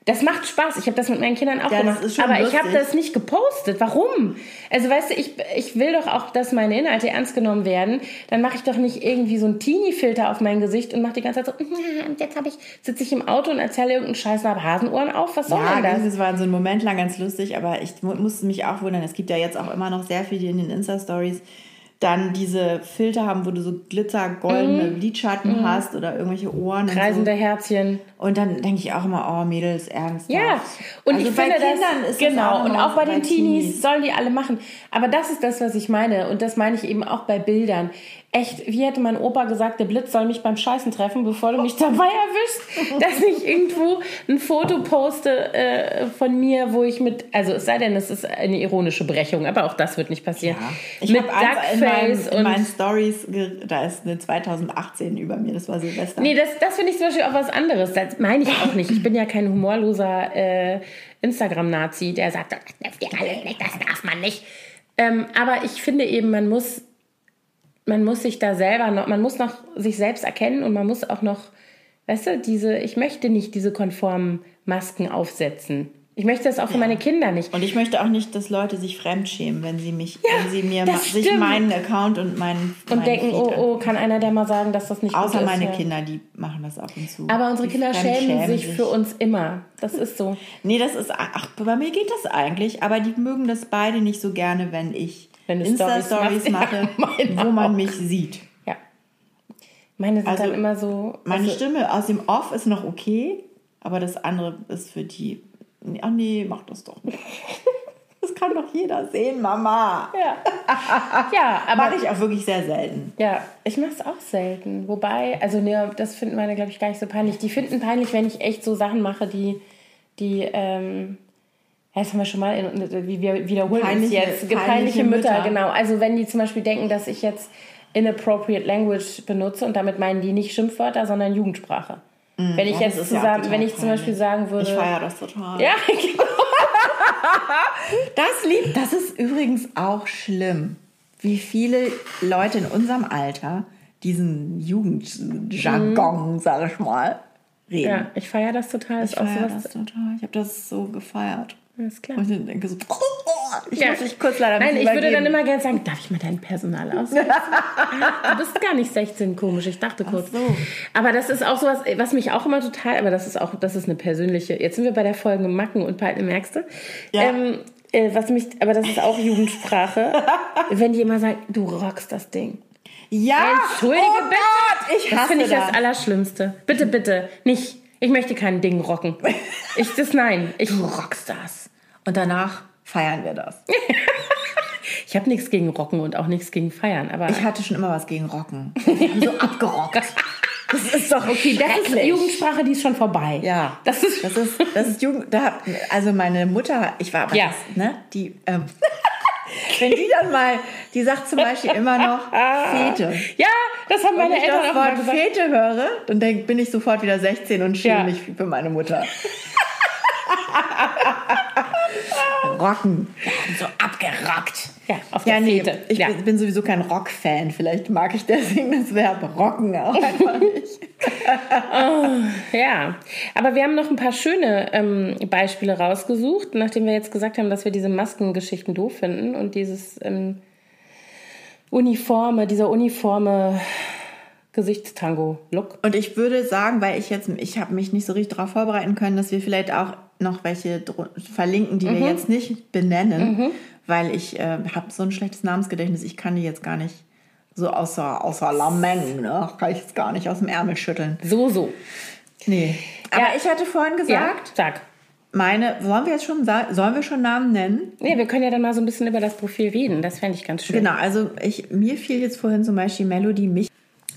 das macht Spaß. Ich habe das mit meinen Kindern auch Ja, das gemacht. ist schon aber ich lustig. habe das nicht gepostet. Warum? Also weißt du, ich, ich will doch auch, dass meine Inhalte ernst genommen werden. Dann mache ich doch nicht irgendwie so einen Teenie-Filter auf mein Gesicht und mache die ganze Zeit so, und <laughs> jetzt habe ich, sitze ich im Auto und erzähle irgendeinen Scheiß und habe Hasenohren auf. Was soll Ja, denn das? das war so ein Moment lang ganz lustig, aber ich mu- musste mich auch wundern. Es gibt ja jetzt auch immer noch sehr viele in den Insta-Stories, dann diese Filter haben, wo du so glitzergoldene Lidschatten hast oder irgendwelche Ohren. Und, Kreisende so. Herzchen. und dann denke ich auch immer, oh Mädels, ernsthaft. Ja, und Also ich bei finde Kindern das ist das genau auch und auch bei bei den Teenies, Teenies. sollen die alle machen. Aber das ist das, was ich meine und das meine ich eben auch bei Bildern. Echt, wie hätte mein Opa gesagt, der Blitz soll mich beim Scheißen treffen, bevor du mich dabei erwischst, <laughs> dass ich irgendwo ein Foto poste äh, von mir, wo ich mit, also es sei denn, es ist eine ironische Brechung, aber auch das wird nicht passieren. Ja. Ich mit habe eins in, meinen- Duckface in meinen Stories, da ist eine 2018 über mir, das war Silvester. Nee, das, das finde ich zum Beispiel auch was anderes. Das meine ich auch nicht. Ich bin ja kein humorloser äh, Instagram-Nazi, der sagt, das darf man nicht. Ähm, aber ich finde eben, man muss, man muss sich da selber noch, man muss noch sich selbst erkennen und man muss auch noch, weißt du, diese, ich möchte nicht diese konformen Masken aufsetzen. Ich möchte das auch für meine Kinder nicht. Und ich möchte auch nicht, dass Leute sich fremdschämen, wenn sie mich, wenn sie mir sich stimmt. meinen Account und meinen Und meinen denken, Feed oh, oh, kann einer der mal sagen, dass das nicht Außer gut ist. meine ja. Kinder, die machen das ab und zu. Aber unsere Die Kinder schämen fremdschämen sich für uns immer. Das ist so. Nee, das ist, ach, bei mir geht das eigentlich, aber die mögen das beide nicht so gerne, wenn ich Wenn du Insta-Stories <laughs> mache, Ja, wo man auch. mich sieht. Ja. Meine sind Also, dann immer so. Meine also, Stimme aus dem Off ist noch okay, aber das andere ist für die. Ach nee, mach das doch nicht. <laughs> Das kann doch jeder sehen, Mama. Ja. ja, aber. Mache ich auch wirklich sehr selten. Ja, ich mache es auch selten. Wobei, also ne, das finden meine, glaube ich, gar nicht so peinlich. Die finden peinlich, wenn ich echt so Sachen mache, die, die, ähm, ja, das haben wir schon mal, in, wie wir wiederholen Peinliche- uns jetzt. Peinliche, peinliche Mütter, Mütter. genau. Also wenn die zum Beispiel denken, dass ich jetzt inappropriate language benutze und damit meinen die nicht Schimpfwörter, sondern Jugendsprache. wenn ich ja, jetzt ja zusammen, total wenn ich zum Beispiel sagen würde. Ich feiere das total. ja, <laughs> genau. Das liebt, das ist übrigens auch schlimm, wie viele Leute in unserem Alter diesen Jugendjargon, sag ich mal, reden. ja, ich feiere das total. Ich feiere das total. Ich habe das so gefeiert. Alles klar. Und ich denke so, oh, ich Ja. muss mich kurz leider ein Nein, ich würde dann übergeben. immer gerne sagen, darf ich mal deinen Personalausweis? <laughs> Ah, du bist gar nicht 16, komisch. Ich dachte kurz. so. Aber das ist auch sowas, was mich auch immer total, aber das ist auch, das ist eine persönliche. Jetzt sind wir bei der Folge Macken und Palten, merkst du? Ja. Ähm, äh, was mich, aber das ist auch Jugendsprache. <laughs> wenn die immer sagen, du rockst das Ding. Ja, Entschuldige oh bitte. Gott, ich Das hasse finde ich das. das Allerschlimmste. Bitte, bitte, nicht. Ich möchte kein Ding rocken. <laughs> Ich das nein. Ich Du rockst das. Und danach feiern wir das. <laughs> Ich habe nichts gegen Rocken und auch nichts gegen Feiern, aber Ich hatte schon immer was gegen Rocken. <laughs> So abgerockt. Das ist doch okay. das ist Jugendsprache, die ist schon vorbei. Ja, Das ist das ist, das ist Jugend. Da, also meine Mutter, ich war aber Ja. das, ne, die, ähm, <laughs> wenn die dann mal, die sagt zum Beispiel immer noch Fete. Ja, das haben Wenn meine ich Eltern das auch mal Wort gesagt. Fete höre, dann denk, bin ich sofort wieder 16 und schäme Ja. mich für meine Mutter. Rocken. Wir haben so abgerockt. Ja, auf Ja, der nee, Fete. ich ja. bin, bin sowieso kein Rock-Fan. Vielleicht mag ich deswegen das Verb rocken auch einfach nicht. ja, aber wir haben noch ein paar schöne ähm, Beispiele rausgesucht, nachdem wir jetzt gesagt haben, dass wir diese Maskengeschichten doof finden und dieses ähm, uniforme, dieser uniforme Gesichtstango-Look. Und ich würde sagen, weil ich jetzt, ich habe mich nicht so richtig darauf vorbereiten können, dass wir vielleicht auch noch welche verlinken, die Mhm. wir jetzt nicht benennen, weil ich äh, habe so ein schlechtes Namensgedächtnis, ich kann die jetzt gar nicht so außer, außer Lameng, ne? kann ich jetzt gar nicht aus dem Ärmel schütteln. So, so. Nee. Aber Ja. ich hatte vorhin Ja, gesagt, sag. meine, sollen wir jetzt schon sollen wir schon Namen nennen? Nee, wir können ja dann mal so ein bisschen über das Profil reden. Das fände ich ganz schön. Genau, also ich, mir fiel jetzt vorhin zum Beispiel Melody mich.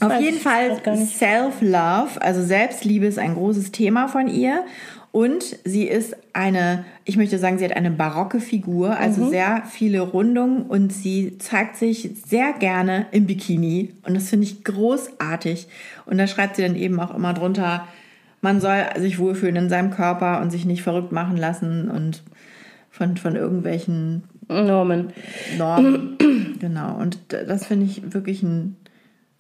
Auf jeden Fall. Self-Love, also Selbstliebe ist ein großes Thema von ihr. Und sie ist eine, ich möchte sagen, sie hat eine barocke Figur, also sehr viele Rundungen und sie zeigt sich sehr gerne im Bikini. Und das finde ich großartig. Und da schreibt sie dann eben auch immer drunter, man soll sich wohlfühlen in seinem Körper und sich nicht verrückt machen lassen und von, von irgendwelchen Normen. Normen. genau. Und das finde ich wirklich einen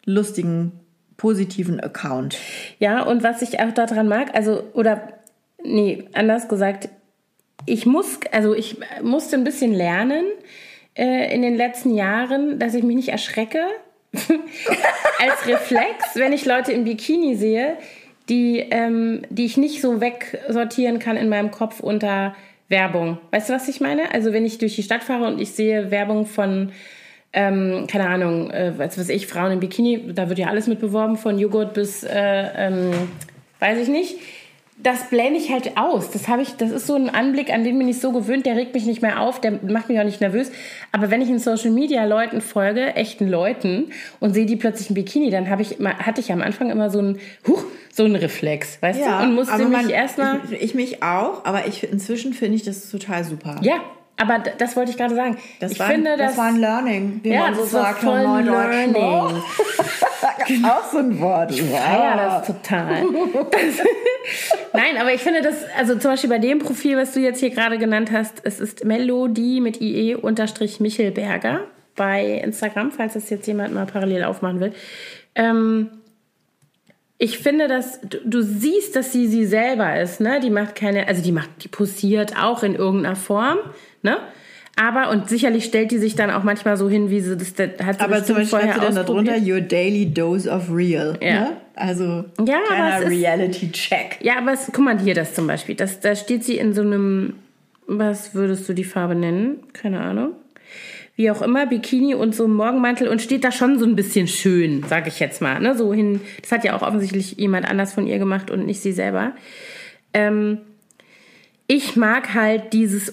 lustigen, positiven Account. Ja, und was ich auch daran mag, also, oder, nee, anders gesagt, ich muss, also ich musste ein bisschen lernen äh, in den letzten Jahren, dass ich mich nicht erschrecke. <laughs> Als Reflex, wenn ich Leute im Bikini sehe, die, ähm, die ich nicht so wegsortieren kann in meinem Kopf unter Werbung. Weißt du, was ich meine? Also wenn ich durch die Stadt fahre und ich sehe Werbung von, ähm, keine Ahnung, äh, was weiß ich, Frauen im Bikini, da wird ja alles mit beworben, von Joghurt bis, äh, ähm, weiß ich nicht. Das blende ich halt aus. Das habe ich, das ist so ein Anblick, an den bin ich so gewöhnt, der regt mich nicht mehr auf, der macht mich auch nicht nervös. Aber wenn ich in Social Media Leuten folge, echten Leuten, und sehe die plötzlich im Bikini, dann habe ich immer, hatte ich am Anfang immer so ein, huch, so ein Reflex, weißt du? Und musste mich erstmal. Ich, ich mich auch, aber ich, inzwischen finde ich das total super. Ja, aber das wollte ich gerade sagen. Das, ich war, finde, ein- das dass, war ein Learning, wie ja, man so das sagt. voll im <laughs> Learning. <laughs> auch so ein Wort. Ich feier das total. Das, <laughs> Nein, aber ich finde das, also zum Beispiel bei dem Profil, was du jetzt hier gerade genannt hast, es ist Melodie mit IE unterstrich Michelberger bei Instagram, falls das jetzt jemand mal parallel aufmachen will. Ähm, ich finde, dass du, du siehst, dass sie sie selber ist, ne? Die macht keine, also die macht, die posiert auch in irgendeiner Form, ne? Aber und sicherlich stellt die sich dann auch manchmal so hin, wie sie das das hat sie Aber zum Beispiel schreibt sie dann darunter Your Daily Dose of Real. Ja. Ne? Also Ja, kleiner Reality-Check. Ja, aber es, guck mal hier das zum Beispiel. Das, da steht sie in so einem, was würdest du die Farbe nennen? Keine Ahnung. Wie auch immer, Bikini und so Morgenmantel und steht da schon so ein bisschen schön, sag ich jetzt mal. Ne? So hin, das hat ja auch offensichtlich jemand anders von ihr gemacht und nicht sie selber. Ähm, ich mag halt dieses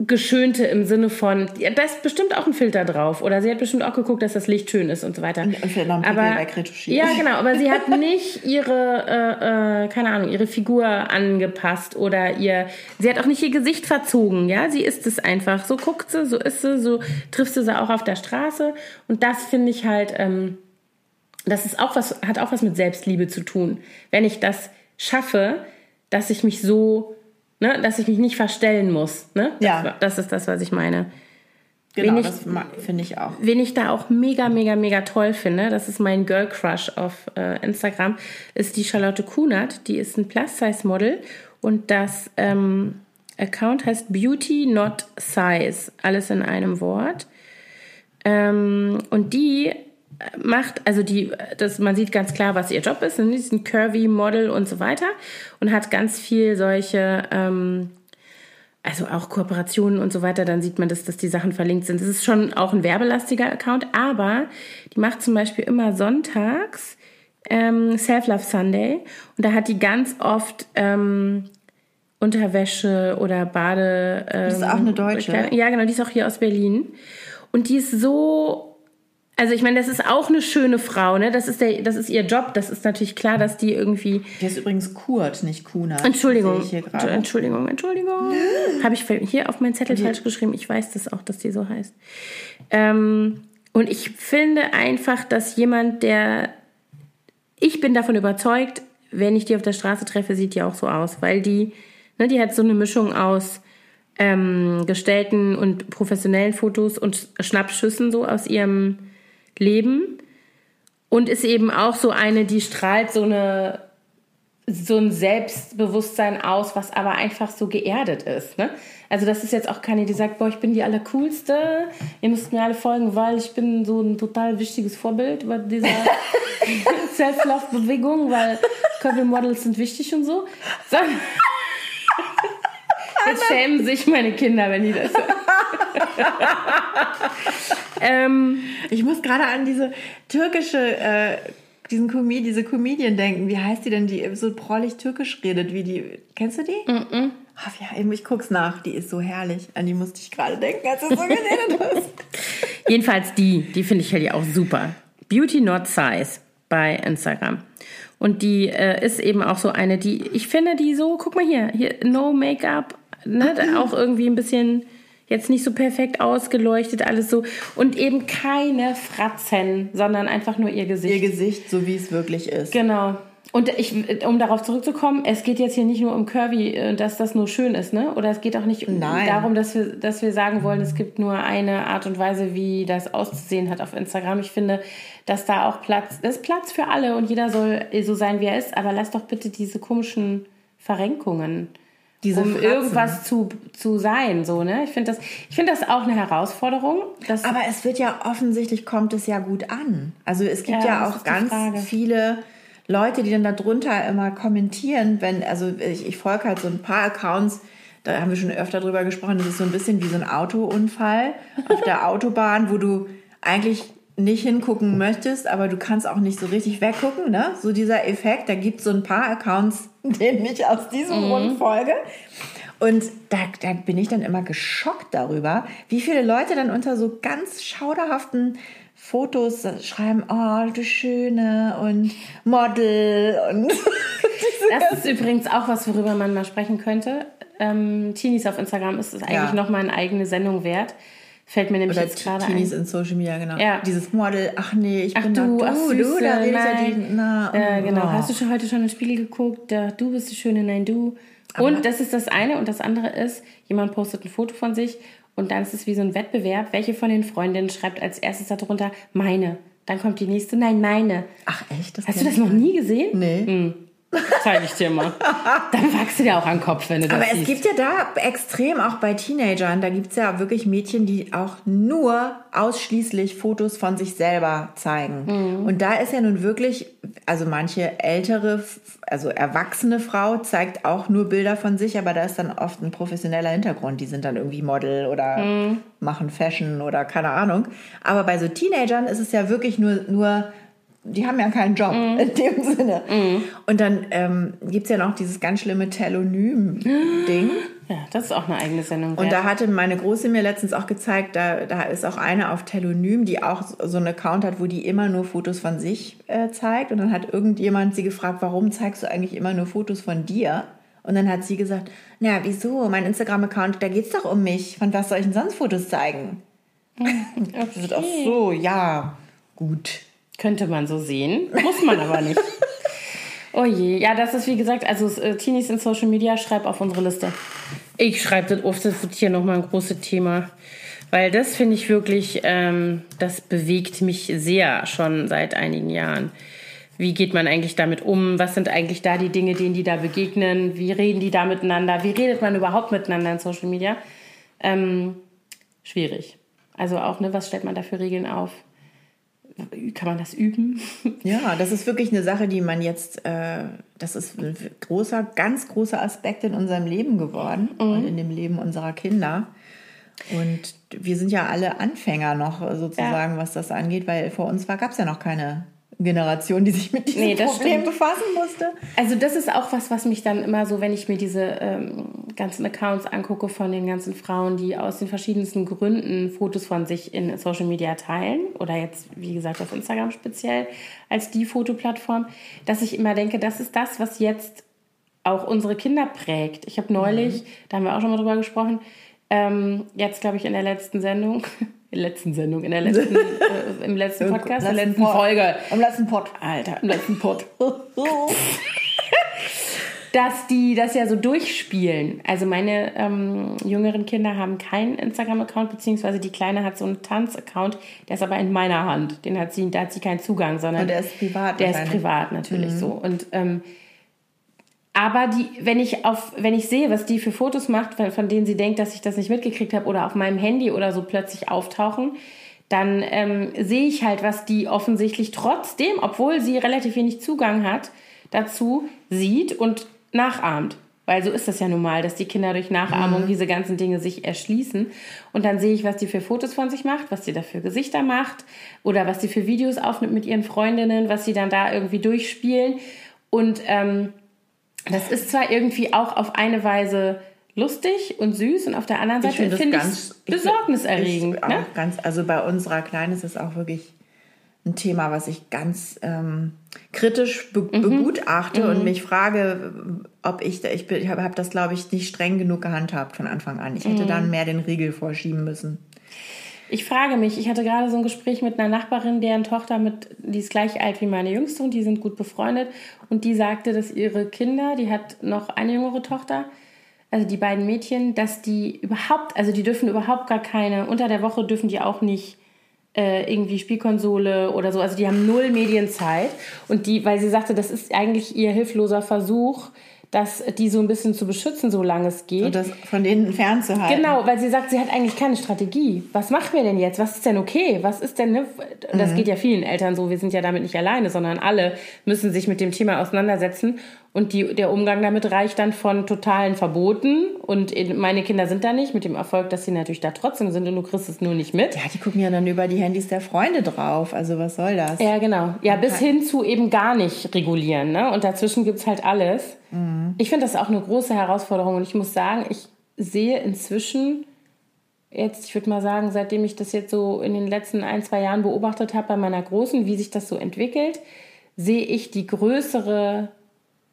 Ungeschönte im Sinne von, ja, da ist bestimmt auch ein Filter drauf. Oder sie hat bestimmt auch geguckt, dass das Licht schön ist und so weiter. Und wegretuschiert. Ja, genau, aber sie hat <laughs> nicht ihre, äh, äh, keine Ahnung, ihre Figur angepasst oder ihr, sie hat auch nicht ihr Gesicht verzogen, ja, sie ist es einfach. So guckt sie, so ist sie, so triffst du sie auch auf der Straße und das finde ich halt, ähm, das ist auch was, hat auch was mit Selbstliebe zu tun. Wenn ich das schaffe, dass ich mich so, ne, dass ich mich nicht verstellen muss, ne? Das, Ja. Das ist das, was ich meine. Genau, Wen ich- das finde ich auch. Wen ich da auch mega, mega, mega toll finde, das ist mein Girl Crush auf äh, Instagram, ist die Charlotte Kunert. Die ist ein Plus-Size-Model und das ähm, Account heißt Beauty Not Size. Alles in einem Wort. Ähm, und die macht, also die, das, man sieht ganz klar, was ihr Job ist. Sie ist ein Curvy Model und so weiter und hat ganz viel solche, ähm, also auch Kooperationen und so weiter, dann sieht man, dass, dass die Sachen verlinkt sind. Das ist schon auch ein werbelastiger Account, aber die macht zum Beispiel immer sonntags ähm, Self-Love Sunday und da hat die ganz oft ähm, Unterwäsche oder Bade. Ähm, Das ist auch eine Deutsche? Ja, genau, die ist auch hier aus Berlin. Und die ist so also ich meine, das ist auch eine schöne Frau, ne? Das ist der, das ist ihr Job. Das ist natürlich klar, dass die irgendwie. Der ist übrigens Kurt, nicht Kuna. Entschuldigung. Entschuldigung, Entschuldigung. <laughs> Habe ich hier auf meinen Zettel falsch geschrieben. Ich weiß das auch, dass die so heißt. Ähm, und ich finde einfach, dass jemand, der, ich bin davon überzeugt, wenn ich die auf der Straße treffe, sieht die auch so aus, weil die, ne, die hat so eine Mischung aus ähm, gestellten und professionellen Fotos und Schnappschüssen so aus ihrem Leben und ist eben auch so eine, die strahlt so eine so ein Selbstbewusstsein aus, was aber einfach so geerdet ist. Ne? Also das ist jetzt auch keine, die sagt, boah, ich bin die allercoolste, ihr müsst mir alle folgen, weil ich bin so ein total wichtiges Vorbild bei dieser <laughs> Self-Love-Bewegung, weil Curvy-Models sind wichtig und so. so. <laughs> Jetzt schämen sich meine Kinder, wenn die das <laughs> ähm, Ich muss gerade an diese türkische, äh, diesen Comedi diese Comedian denken. Wie heißt die denn, die so prollig türkisch redet? Wie die, kennst du die? Mm Ach, ja, eben, ich guck's nach. Die ist so herrlich. An die musste ich gerade denken, als du so geredet hast. <laughs> Jedenfalls die, die finde ich halt ja auch super. Beauty Not Size. bei Instagram. Und die äh, ist eben auch so eine, die, ich finde die so, guck mal hier, hier, no Make-up, ne, auch irgendwie ein bisschen jetzt nicht so perfekt ausgeleuchtet, alles so. Und eben keine Fratzen, sondern einfach nur ihr Gesicht. Ihr Gesicht, so wie es wirklich ist. Genau. Und ich, um darauf zurückzukommen, es geht jetzt hier nicht nur um Curvy, äh, dass das nur schön ist, ne? Oder es geht auch nicht Nein. darum, dass wir, dass wir sagen wollen, es gibt nur eine Art und Weise, wie das auszusehen hat auf Instagram. Ich finde, dass da auch Platz, es ist Platz für alle und jeder soll so sein, wie er ist. Aber lass doch bitte diese komischen Verrenkungen Diese um Fratzen. irgendwas zu, zu sein, so, ne? Ich finde das, ich finde das auch eine Herausforderung. Aber es wird ja offensichtlich kommt es ja gut an. Also es gibt Ja, ja, auch ganz viele Leute, die dann darunter immer kommentieren, wenn, also ich, ich folge halt so ein paar Accounts, da haben wir schon öfter drüber gesprochen, das ist so ein bisschen wie so ein Autounfall auf der Autobahn, wo du eigentlich nicht hingucken möchtest, aber du kannst auch nicht so richtig weggucken, ne? So dieser Effekt, da gibt es so ein paar Accounts, <laughs> denen ich aus diesem Mhm. Grund folge. Und da, da bin ich dann immer geschockt darüber, wie viele Leute dann unter so ganz schauderhaften Fotos schreiben, oh, du Schöne und Model und <laughs> Das ist übrigens auch was, worüber man mal sprechen könnte. Ähm, Teenies auf Instagram ist es eigentlich Ja. noch mal eine eigene Sendung wert. Fällt mir nämlich oder jetzt gerade Teenies ein. in Social Media, genau. Ja. Dieses Model, ach nee, ich Ach bin du, da, ach du, Süße, du, da redest ja nein. die, na, Äh, genau. oh. Hast du schon heute schon in den Spiegel geguckt? Da, du bist die Schöne, nein, du. und das ist das eine. Und das andere ist, jemand postet ein Foto von sich und dann ist es wie so ein Wettbewerb. Welche von den Freundinnen schreibt als erstes darunter meine? Dann kommt die nächste, nein, meine. Ach echt? Das Hast du das noch nie gesehen? Nee. Zeige ich dir mal. Dann wachst du dir auch an den Kopf, wenn du das Aber es siehst. gibt ja da extrem, auch bei Teenagern, da gibt es ja wirklich Mädchen, die auch nur ausschließlich Fotos von sich selber zeigen. Mhm. Und da ist ja nun wirklich, also manche ältere, also erwachsene Frau zeigt auch nur Bilder von sich, aber da ist dann oft ein professioneller Hintergrund. Die sind dann irgendwie Model oder Mhm. machen Fashion oder keine Ahnung. Aber bei so Teenagern ist es ja wirklich nur, nur die haben ja keinen Job Mhm. in dem Sinne. Und dann ähm, gibt es ja noch dieses ganz schlimme Telonym-Ding. <gasps> Ja, das ist auch eine eigene Sendung. Und wert. da hatte meine Große mir letztens auch gezeigt, da, da ist auch eine auf Telonym, die auch so einen Account hat, wo die immer nur Fotos von sich äh, zeigt. Und dann hat irgendjemand sie gefragt, warum zeigst du eigentlich immer nur Fotos von dir? Und dann hat sie gesagt, na wieso, mein Instagram-Account, da geht's doch um mich. Von was soll ich denn sonst Fotos zeigen? <laughs> Okay. Ach so, ja, gut. Könnte man so sehen, muss man aber nicht. <laughs> Oh je, ja, das ist wie gesagt, also äh, Teenies in Social Media, schreib auf unsere Liste. Ich schreibe das auf, das wird hier nochmal ein großes Thema. Weil das finde ich wirklich, ähm, das bewegt mich sehr schon seit einigen Jahren. Wie geht man eigentlich damit um? Was sind eigentlich da die Dinge, denen die da begegnen? Wie reden die da miteinander? Wie redet man überhaupt miteinander in Social Media? Ähm, schwierig. Also auch, ne, was stellt man da für Regeln auf? Kann man das üben? Ja, das ist wirklich eine Sache, die man jetzt, äh, das ist ein großer, ganz großer Aspekt in unserem Leben geworden und in dem Leben unserer Kinder. Und wir sind ja alle Anfänger noch sozusagen, was das angeht, weil vor uns gab es ja noch keine Generation, die sich mit diesem Nee, Problem stimmt. befassen musste. Also das ist auch was, was mich dann immer so, wenn ich mir diese ähm, ganzen Accounts angucke von den ganzen Frauen, die aus den verschiedensten Gründen Fotos von sich in Social Media teilen oder jetzt, wie gesagt, auf Instagram speziell als die Fotoplattform, dass ich immer denke, das ist das, was jetzt auch unsere Kinder prägt. Ich habe neulich, da haben wir auch schon mal drüber gesprochen, ähm, jetzt glaube ich in der letzten Sendung, in der letzten Sendung, in der letzten, äh, im letzten Podcast, der letzten Pod- Folge, Am letzten Pod. Alter, im letzten Pod. <laughs> dass die das ja so durchspielen. Also meine ähm, jüngeren Kinder haben keinen Instagram-Account, beziehungsweise die Kleine hat so einen Tanz-Account, der ist aber in meiner Hand. Den hat sie, da hat sie keinen Zugang, sondern Und der ist privat Der ist privat natürlich so. Und ähm, aber die, wenn ich auf, wenn ich sehe, was die für Fotos macht, von, von denen sie denkt, dass ich das nicht mitgekriegt habe oder auf meinem Handy oder so plötzlich auftauchen, dann ähm, sehe ich halt, was die offensichtlich trotzdem, obwohl sie relativ wenig Zugang hat, dazu sieht und nachahmt. Weil so ist das ja nun mal, dass die Kinder durch Nachahmung diese ganzen Dinge sich erschließen. Und dann sehe ich, was die für Fotos von sich macht, was sie da für Gesichter macht oder was sie für Videos aufnimmt mit ihren Freundinnen, was sie dann da irgendwie durchspielen. Und ähm, das ist zwar irgendwie auch auf eine Weise lustig und süß und auf der anderen Seite find finde ich ganz- es besorgniserregend. Ich ne? ganz, also bei unserer Kleinen ist es auch wirklich ein Thema, was ich ganz ähm, kritisch be mhm. begutachte mhm. und mich frage, ob ich, ich, ich habe hab das, glaube ich, nicht streng genug gehandhabt von Anfang an. Ich hätte mhm. dann mehr den Riegel vorschieben müssen. Ich frage mich, ich hatte gerade so ein Gespräch mit einer Nachbarin, deren Tochter mit, die ist gleich alt wie meine Jüngste und die sind gut befreundet. Und die sagte, dass ihre Kinder, die hat noch eine jüngere Tochter, also die beiden Mädchen, dass die überhaupt, also die dürfen überhaupt gar keine, unter der Woche dürfen die auch nicht äh, irgendwie Spielkonsole oder so. Also die haben null Medienzeit. Und die, weil sie sagte, das ist eigentlich ihr hilfloser Versuch, dass die so ein bisschen zu beschützen, solange es geht. Und das von denen fernzuhalten. Genau, weil sie sagt, sie hat eigentlich keine Strategie. Was machen wir denn jetzt? Was ist denn okay? Was ist denn, ne? Das mhm. geht ja vielen Eltern so. Wir sind ja damit nicht alleine, sondern alle müssen sich mit dem Thema auseinandersetzen. Und die, der Umgang damit reicht dann von totalen Verboten. Und meine Kinder sind da nicht, mit dem Erfolg, dass sie natürlich da trotzdem sind und du kriegst es nur nicht mit. Ja, die gucken ja dann über die Handys der Freunde drauf. Also was soll das? Ja, genau. Ja, bis hin zu eben gar nicht regulieren. Ne? Und dazwischen gibt es halt alles. Mhm. Ich finde das auch eine große Herausforderung. Und ich muss sagen, ich sehe inzwischen jetzt, ich würde mal sagen, seitdem ich das jetzt so in den letzten ein, zwei Jahren beobachtet habe bei meiner Großen, wie sich das so entwickelt, sehe ich die größere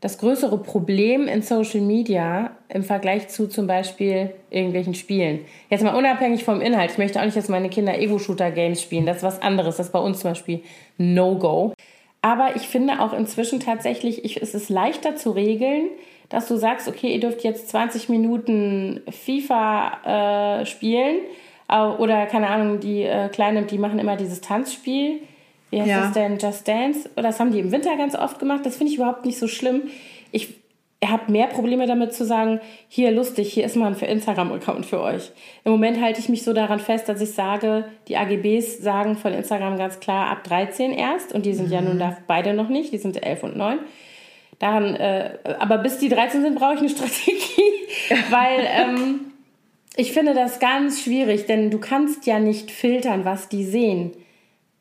das größere Problem in Social Media im Vergleich zu zum Beispiel irgendwelchen Spielen. Jetzt mal unabhängig vom Inhalt. Ich möchte auch nicht, dass meine Kinder Ego-Shooter-Games spielen. Das ist was anderes. Das ist bei uns zum Beispiel No-Go. Aber ich finde auch inzwischen tatsächlich, ich, es ist leichter zu regeln, dass du sagst, okay, ihr dürft jetzt 20 Minuten FIFA äh, spielen. Oder keine Ahnung, die äh, Kleinen, die machen immer dieses Tanzspiel wie heißt ja. das denn, Just Dance? Oder das haben die im Winter ganz oft gemacht. Das finde ich überhaupt nicht so schlimm. Ich habe mehr Probleme damit zu sagen, hier lustig, hier ist mal ein Instagram-Account für euch. Im Moment halte ich mich so daran fest, dass ich sage, die AGBs sagen von Instagram ganz klar ab 13 erst und die sind mhm. ja nun da beide noch nicht, die sind 11 und 9. Daran, äh, aber bis die 13 sind, brauche ich eine <laughs> Strategie, weil ähm, ich finde das ganz schwierig, denn du kannst ja nicht filtern, was die sehen.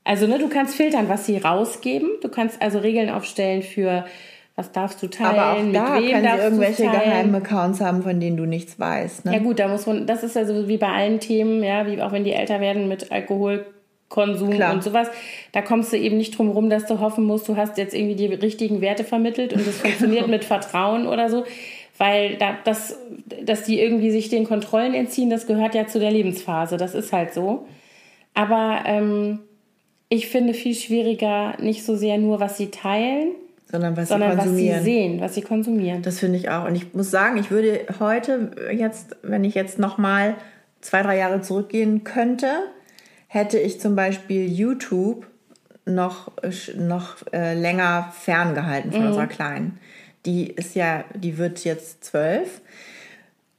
Also, ne, du kannst filtern, was sie rausgeben. Du kannst also Regeln aufstellen für was darfst du teilen, Aber auch mit da wem können sie irgendwelche geheimen Accounts haben, von denen du nichts weißt. Ne? Ja gut, da muss man, das ist ja so wie bei allen Themen, ja, wie auch wenn die älter werden mit Alkoholkonsum Klar. und sowas, da kommst du eben nicht drum rum, dass du hoffen musst, du hast jetzt irgendwie die richtigen Werte vermittelt und das <laughs> funktioniert mit Vertrauen oder so. Weil da, das, dass die irgendwie sich den Kontrollen entziehen, das gehört ja zu der Lebensphase. Das ist halt so. Aber ähm, ich finde viel schwieriger nicht so sehr nur, was sie teilen, sondern was sondern sie konsumieren. Was sie sehen, was sie konsumieren. Das finde ich auch. Und ich muss sagen, ich würde heute jetzt, wenn ich jetzt noch mal zwei, drei Jahre zurückgehen könnte, hätte ich zum Beispiel YouTube noch, noch äh, länger ferngehalten von mhm. unserer Kleinen. Die ist ja, die wird jetzt zwölf.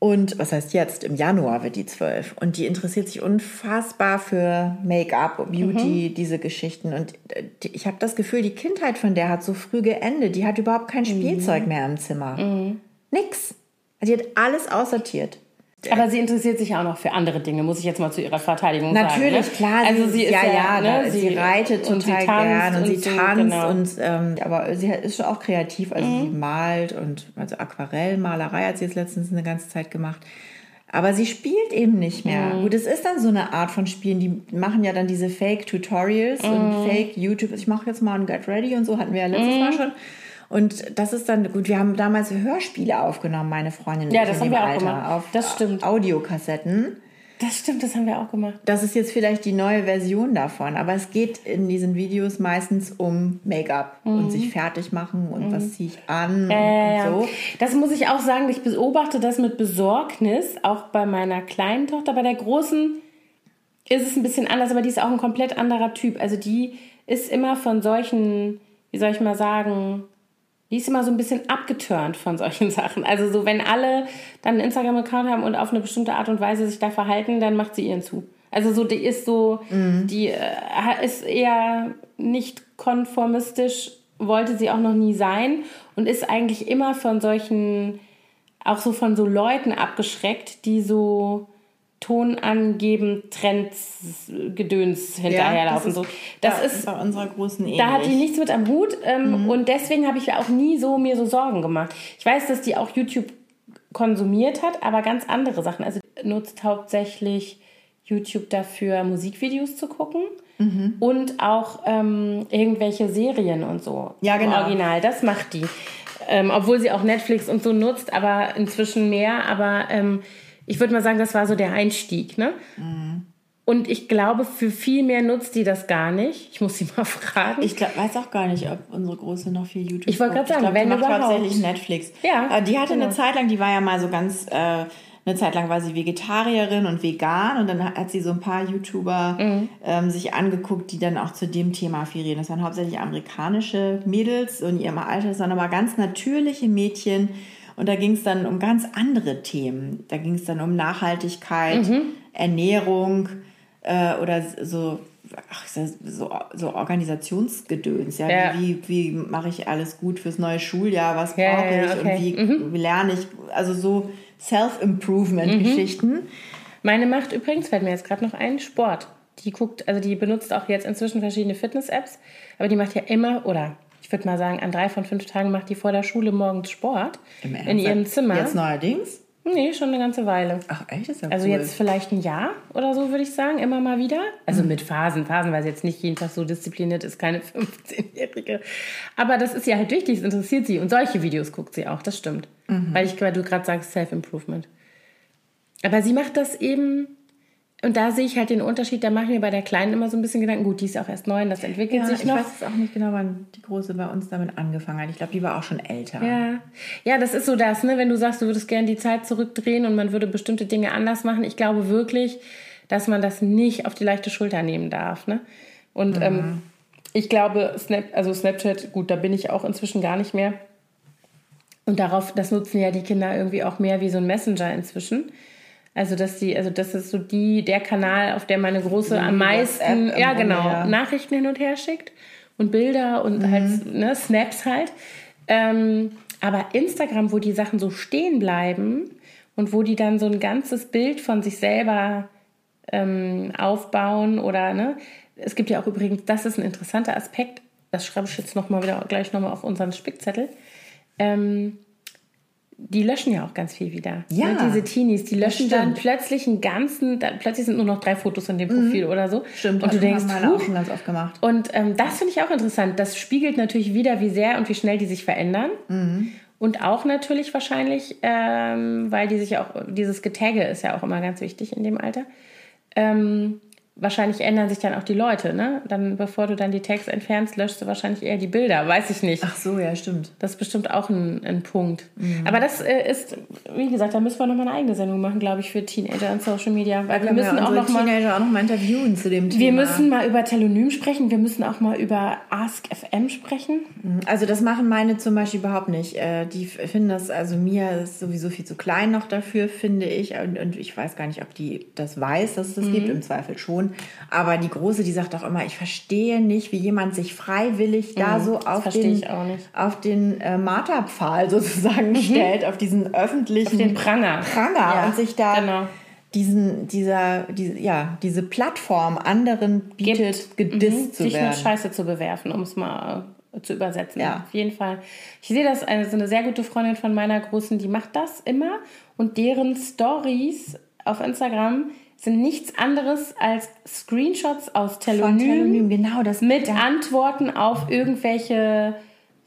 Und was heißt jetzt? Im Januar wird die zwölf. Und die interessiert sich unfassbar für Make-up, Beauty, mhm. diese Geschichten. Und äh, ich habe das Gefühl, die Kindheit von der hat so früh geendet. Die hat überhaupt kein mhm. Spielzeug mehr im Zimmer. Mhm. Nix. Die hat alles aussortiert. Aber sie interessiert sich auch noch für andere Dinge, muss ich jetzt mal zu ihrer Verteidigung Natürlich, sagen. Natürlich, ne? klar. Also sie ist ja, ja, ja ne? sie, reitet total sie gern und, sie so, tanzt genau. und ähm, aber sie ist schon auch kreativ, also mhm. sie malt und also Aquarellmalerei hat sie jetzt letztens eine ganze Zeit gemacht. Aber sie spielt eben nicht mehr. Mhm. Gut, es ist dann so eine Art von Spielen, die machen ja dann diese Fake-Tutorials mhm. und Fake-YouTube. Ich mache jetzt mal ein Get Ready und so, hatten wir ja letztes Mal mhm. schon. Und das ist dann gut. Wir haben damals Hörspiele aufgenommen, meine Freundin. Ja, das haben wir auch gemacht. Auf das stimmt. Audiokassetten. Das stimmt, das haben wir auch gemacht. Das ist jetzt vielleicht die neue Version davon, aber es geht in diesen Videos meistens um Make-up mhm. und sich fertig machen und mhm. was ziehe ich an äh, und so. Das muss ich auch sagen, ich beobachte das mit Besorgnis, auch bei meiner kleinen Tochter. Bei der großen ist es ein bisschen anders, aber die ist auch ein komplett anderer Typ. Also die ist immer von solchen, wie soll ich mal sagen, die ist immer so ein bisschen abgeturnt von solchen <laughs> Sachen. Also so, wenn alle dann einen Instagram-Account haben und auf eine bestimmte Art und Weise sich da verhalten, dann macht sie ihren zu. Also so, die ist so, mhm. die äh, ist eher nicht konformistisch, wollte sie auch noch nie sein und ist eigentlich immer von solchen, auch so von so Leuten abgeschreckt, die so Ton angeben, Trends, Gedöns hinterherlaufen. Ja, das, ist, so. das ist bei unserer großen ähnlich. Da hat die nichts mit am Hut ähm, mhm. und deswegen habe ich auch nie so mir so Sorgen gemacht. Ich weiß, dass die auch YouTube konsumiert hat, aber ganz andere Sachen. Also nutzt hauptsächlich YouTube dafür, Musikvideos zu gucken. und auch ähm, irgendwelche Serien und so. Ja, genau. Original, das macht die. Ähm, obwohl sie auch Netflix und so nutzt, aber inzwischen mehr. Aber ähm, ich würde mal sagen, das war so der Einstieg. Ne? Mhm. Und ich glaube, für viel mehr nutzt die das gar nicht. Ich muss sie <laughs> mal fragen. Ich glaub, weiß auch gar nicht, ob unsere Große noch viel YouTube Ich wollte gerade sagen, glaub, die wenn macht überhaupt. hauptsächlich Netflix. Ja, Äh, Die hatte genau. eine Zeit lang, die war ja mal so ganz, äh, eine Zeit lang war sie Vegetarierin und vegan und dann hat sie so ein paar YouTuber Mhm. ähm, sich angeguckt, die dann auch zu dem Thema affiliieren. Das waren hauptsächlich amerikanische Mädels und in ihrem Alter, das waren aber ganz natürliche Mädchen und da ging es dann um ganz andere Themen. Da ging es dann um Nachhaltigkeit, Mhm. Ernährung äh, oder so, ach, so, so Organisationsgedöns. Ja? Ja. Wie, wie, wie mache ich alles gut fürs neue Schuljahr? Was Ja, brauche ja, ich? okay. Mhm. Und wie, wie lerne ich? Also so Self-Improvement-Geschichten. Meine macht übrigens, fällt mir jetzt gerade noch ein, Sport. Die guckt, also die benutzt auch jetzt inzwischen verschiedene Fitness-Apps, aber die macht ja immer, oder ich würde mal sagen, an drei von fünf Tagen macht die vor der Schule morgens Sport Im in ihrem Zimmer. Jetzt neuerdings? Nee, schon eine ganze Weile. Ach echt, ist ja Also cool. jetzt vielleicht ein Jahr oder so, würde ich sagen, immer mal wieder. Also mit Phasen, Phasen, weil sie jetzt nicht jeden Tag so diszipliniert ist, keine <laughs> 15-Jährige. Aber das ist ja halt wichtig, es interessiert sie. Und solche Videos guckt sie auch, das stimmt. Weil, ich, weil du gerade sagst, Self-Improvement. Aber sie macht das eben, und da sehe ich halt den Unterschied, da mache ich mir bei der Kleinen immer so ein bisschen Gedanken, gut, die ist auch erst neun, das entwickelt ja, sich ich noch. weiß jetzt auch nicht genau, wann die Große bei uns damit angefangen hat. Ich glaube, die war auch schon älter. Ja. ja, das ist so das, ne? wenn du sagst, du würdest gerne die Zeit zurückdrehen und man würde bestimmte Dinge anders machen. Ich glaube wirklich, dass man das nicht auf die leichte Schulter nehmen darf. Ne? Und ähm, ich glaube, Snap, also Snapchat, gut, da bin ich auch inzwischen gar nicht mehr. Und darauf, das nutzen ja die Kinder irgendwie auch mehr wie so ein Messenger inzwischen. Also, dass die, also das ist so die, der Kanal, auf der meine Große am meisten, ja genau, ja. Nachrichten hin und her schickt und Bilder und halt ne, Snaps halt. Ähm, aber Instagram, wo die Sachen so stehen bleiben und wo die dann so ein ganzes Bild von sich selber ähm, aufbauen oder ne, es gibt ja auch übrigens, das ist ein interessanter Aspekt, das schreibe ich jetzt noch mal wieder gleich nochmal auf unseren Spickzettel. Ähm, die löschen ja auch ganz viel wieder. Ja, ne? Diese Teenies, die löschen dann plötzlich einen ganzen, da, plötzlich sind nur noch drei Fotos in dem Profil oder so. Mhm. Stimmt, und du das denkst, haben meine auch schon ganz oft gemacht. und ähm, das finde ich auch interessant. Das spiegelt natürlich wieder, wie sehr und wie schnell die sich verändern. Und auch natürlich wahrscheinlich, ähm, weil die sich auch, dieses Getagge ist ja auch immer ganz wichtig in dem Alter. Ähm, wahrscheinlich ändern sich dann auch die Leute, ne? Dann, bevor du dann die Tags entfernst, löschst du wahrscheinlich eher die Bilder. Weiß ich nicht. Ach so, ja, stimmt. Das ist bestimmt auch ein, ein Punkt. Aber das äh, ist, wie gesagt, da müssen wir nochmal eine eigene Sendung machen, glaube ich, für Teenager und Social Media. Weil wir müssen wir auch noch mal Teenager auch noch mal interviewen zu dem Thema. wir müssen mal über Telonym sprechen. Wir müssen auch mal über Ask FM sprechen. Also das machen meine zum Beispiel überhaupt nicht. Äh, Die finden das, also mir ist sowieso viel zu klein noch dafür, finde ich. Und, und ich weiß gar nicht, ob die das weiß, dass es das Mhm. gibt, im Zweifel schon. Aber die Große, die sagt auch immer, ich verstehe nicht, wie jemand sich freiwillig da so auf Mhm. den. Mhm. auf den äh, Marterpfahl <laughs> sozusagen stellt, auf diesen öffentlichen Den Pranger. Pranger Ja, und sich da genau. diesen, dieser, diese, ja, diese Plattform anderen bietet, gedisst Mhm, zu sich werden. mit Scheiße zu bewerfen, um es mal äh, zu übersetzen. Ja. Auf jeden Fall. Ich sehe das, eine, so eine sehr gute Freundin von meiner Großen, die macht das immer und deren Stories auf Instagram sind nichts anderes als Screenshots aus Telonym, Telonym, genau das. mit ja. Antworten auf irgendwelche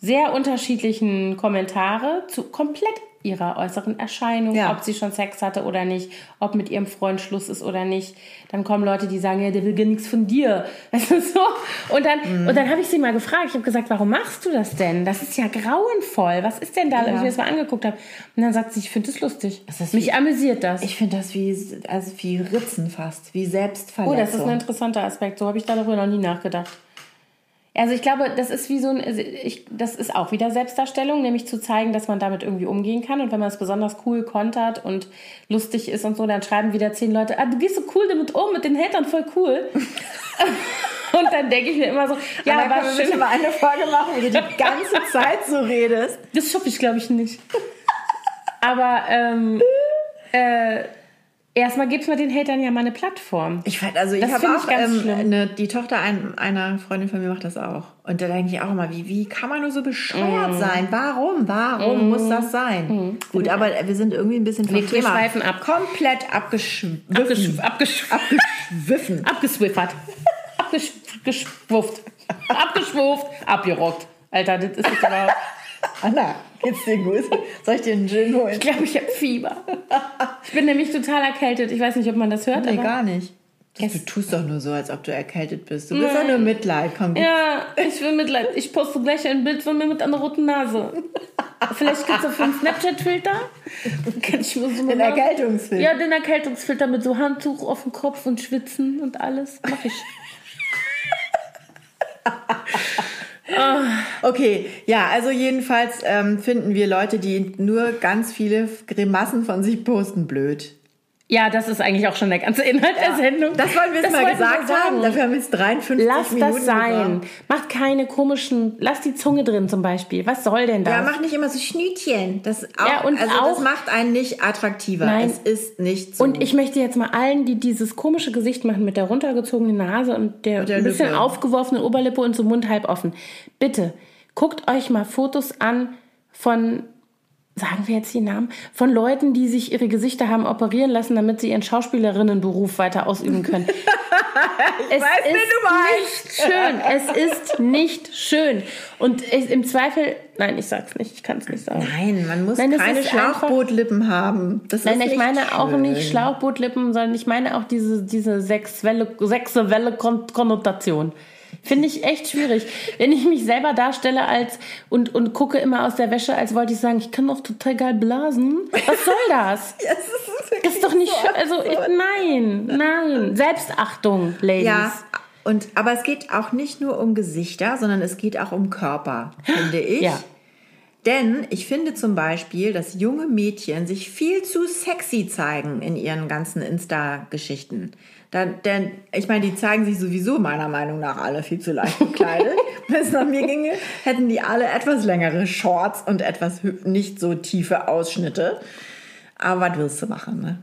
sehr unterschiedlichen Kommentare zu komplett ihrer äußeren Erscheinung, Ja. ob sie schon Sex hatte oder nicht, ob mit ihrem Freund Schluss ist oder nicht. Dann kommen Leute, die sagen, ja, der will gar nichts von dir. <laughs> Weißt du, so. Und dann, Mhm. und dann habe ich sie mal gefragt, ich habe gesagt, warum machst du das denn? Das ist ja grauenvoll. Was ist denn da, als ich mir das mal angeguckt habe? Und dann sagt sie, ich finde es lustig. ist Mich wie- amüsiert das. Ich finde das wie, also wie Ritzen fast, wie Selbstverletzung. Oh, das ist ein interessanter Aspekt. So habe ich darüber noch nie nachgedacht. Also ich glaube, das ist wie so ein, also ich, das ist auch wieder Selbstdarstellung, nämlich zu zeigen, dass man damit irgendwie umgehen kann. Und wenn man es besonders cool kontert und lustig ist und so, dann schreiben wieder zehn Leute, ah, du gehst so cool damit um, mit den Hatern voll cool. <laughs> und dann denke ich mir immer so, ja, Aber wir schön. mal eine Folge machen, wo du die ganze <laughs> Zeit so redest. Das schaffe ich, glaube ich, nicht. aber ähm, äh, erstmal gibt es mir den Hatern ja mal eine Plattform. Ich fand, also ich habe finde ich auch ganz ähm, eine, die Tochter ein, einer Freundin von mir macht das auch. Und da denke ich auch immer, wie, wie kann man nur so bescheuert Mm. sein? Warum? Warum muss das sein? Gut, aber wir sind irgendwie ein bisschen vom Wir Thema schweifen ab. komplett abgeschwiffen. Abgesch abgesch abgeschwiffen. abgeswiffert. abgeschwufft. Abgeschwufft, abgerockt. Alter, das ist jetzt aber. Anna, geht's dir gut? Soll ich dir einen Gin holen? Ich glaube, ich habe Fieber. Ich bin nämlich total erkältet. Ich weiß nicht, ob man das hört. Nee, gar nicht. Du tust doch nur so, als ob du erkältet bist. Du bist doch nur Mitleid. Komm, Ja, ich will Mitleid. Ich poste gleich ein Bild von mir mit einer roten Nase. Vielleicht gibt es dafür einen Snapchat-Filter. Dann kann ich mir so eine den Erkältungsfilm. Ja, den Erkältungsfilter mit so Handtuch auf dem Kopf und Schwitzen und alles. Mach ich. Okay, ja, also jedenfalls ähm, finden wir Leute, die nur ganz viele Grimassen von sich posten, blöd. Ja, das ist eigentlich auch schon der ganze Inhalt der Sendung. Das wollen wir jetzt Das mal gesagt haben. Dafür haben wir jetzt 53 Lass Minuten das sein. gebraucht. Macht keine komischen. Lass die Zunge drin zum Beispiel. Was soll denn das? Ja, mach nicht immer so Schnütchen. Das auch, Ja, und also das auch- macht einen nicht attraktiver. Nein. Es ist nicht so. Und ich möchte jetzt mal allen, die dieses komische Gesicht machen mit der runtergezogenen Nase und der, der ein bisschen Lippe. aufgeworfenen Oberlippe und so Mund halb offen. Bitte, guckt euch mal Fotos an von, sagen wir jetzt die Namen, von Leuten, die sich ihre Gesichter haben operieren lassen, damit sie ihren Schauspielerinnenberuf weiter ausüben können. <laughs> es weiß, wen ist meinst. nicht schön. Es ist nicht schön. Und ich, im Zweifel, nein, ich sag's nicht, ich kann es nicht sagen. Nein, man muss Nein, keine Schlauchbootlippen haben. Das Nein, ich meine auch schön. nicht Schlauchbootlippen, sondern ich meine auch diese, diese sexuelle, sexuelle Kon Konnotation. Finde ich echt schwierig. Wenn ich mich selber darstelle als und, und gucke immer aus der Wäsche, als wollte ich sagen, ich kann doch total geil blasen. Was soll das? <laughs> Ja, es ist Das ist doch nicht so schön. Also ich, nein, nein. Selbstachtung, Ladies. Ja, und, aber es geht auch nicht nur um Gesichter, sondern es geht auch um Körper, finde ich. Ja. Denn ich finde zum Beispiel, dass junge Mädchen sich viel zu sexy zeigen in ihren ganzen Insta-Geschichten. Da, denn ich meine, die zeigen sich sowieso meiner Meinung nach alle viel zu leicht bekleidet. <laughs> Wenn es nach mir ginge, hätten die alle etwas längere Shorts und etwas nicht so tiefe Ausschnitte. Aber was willst du machen, ne?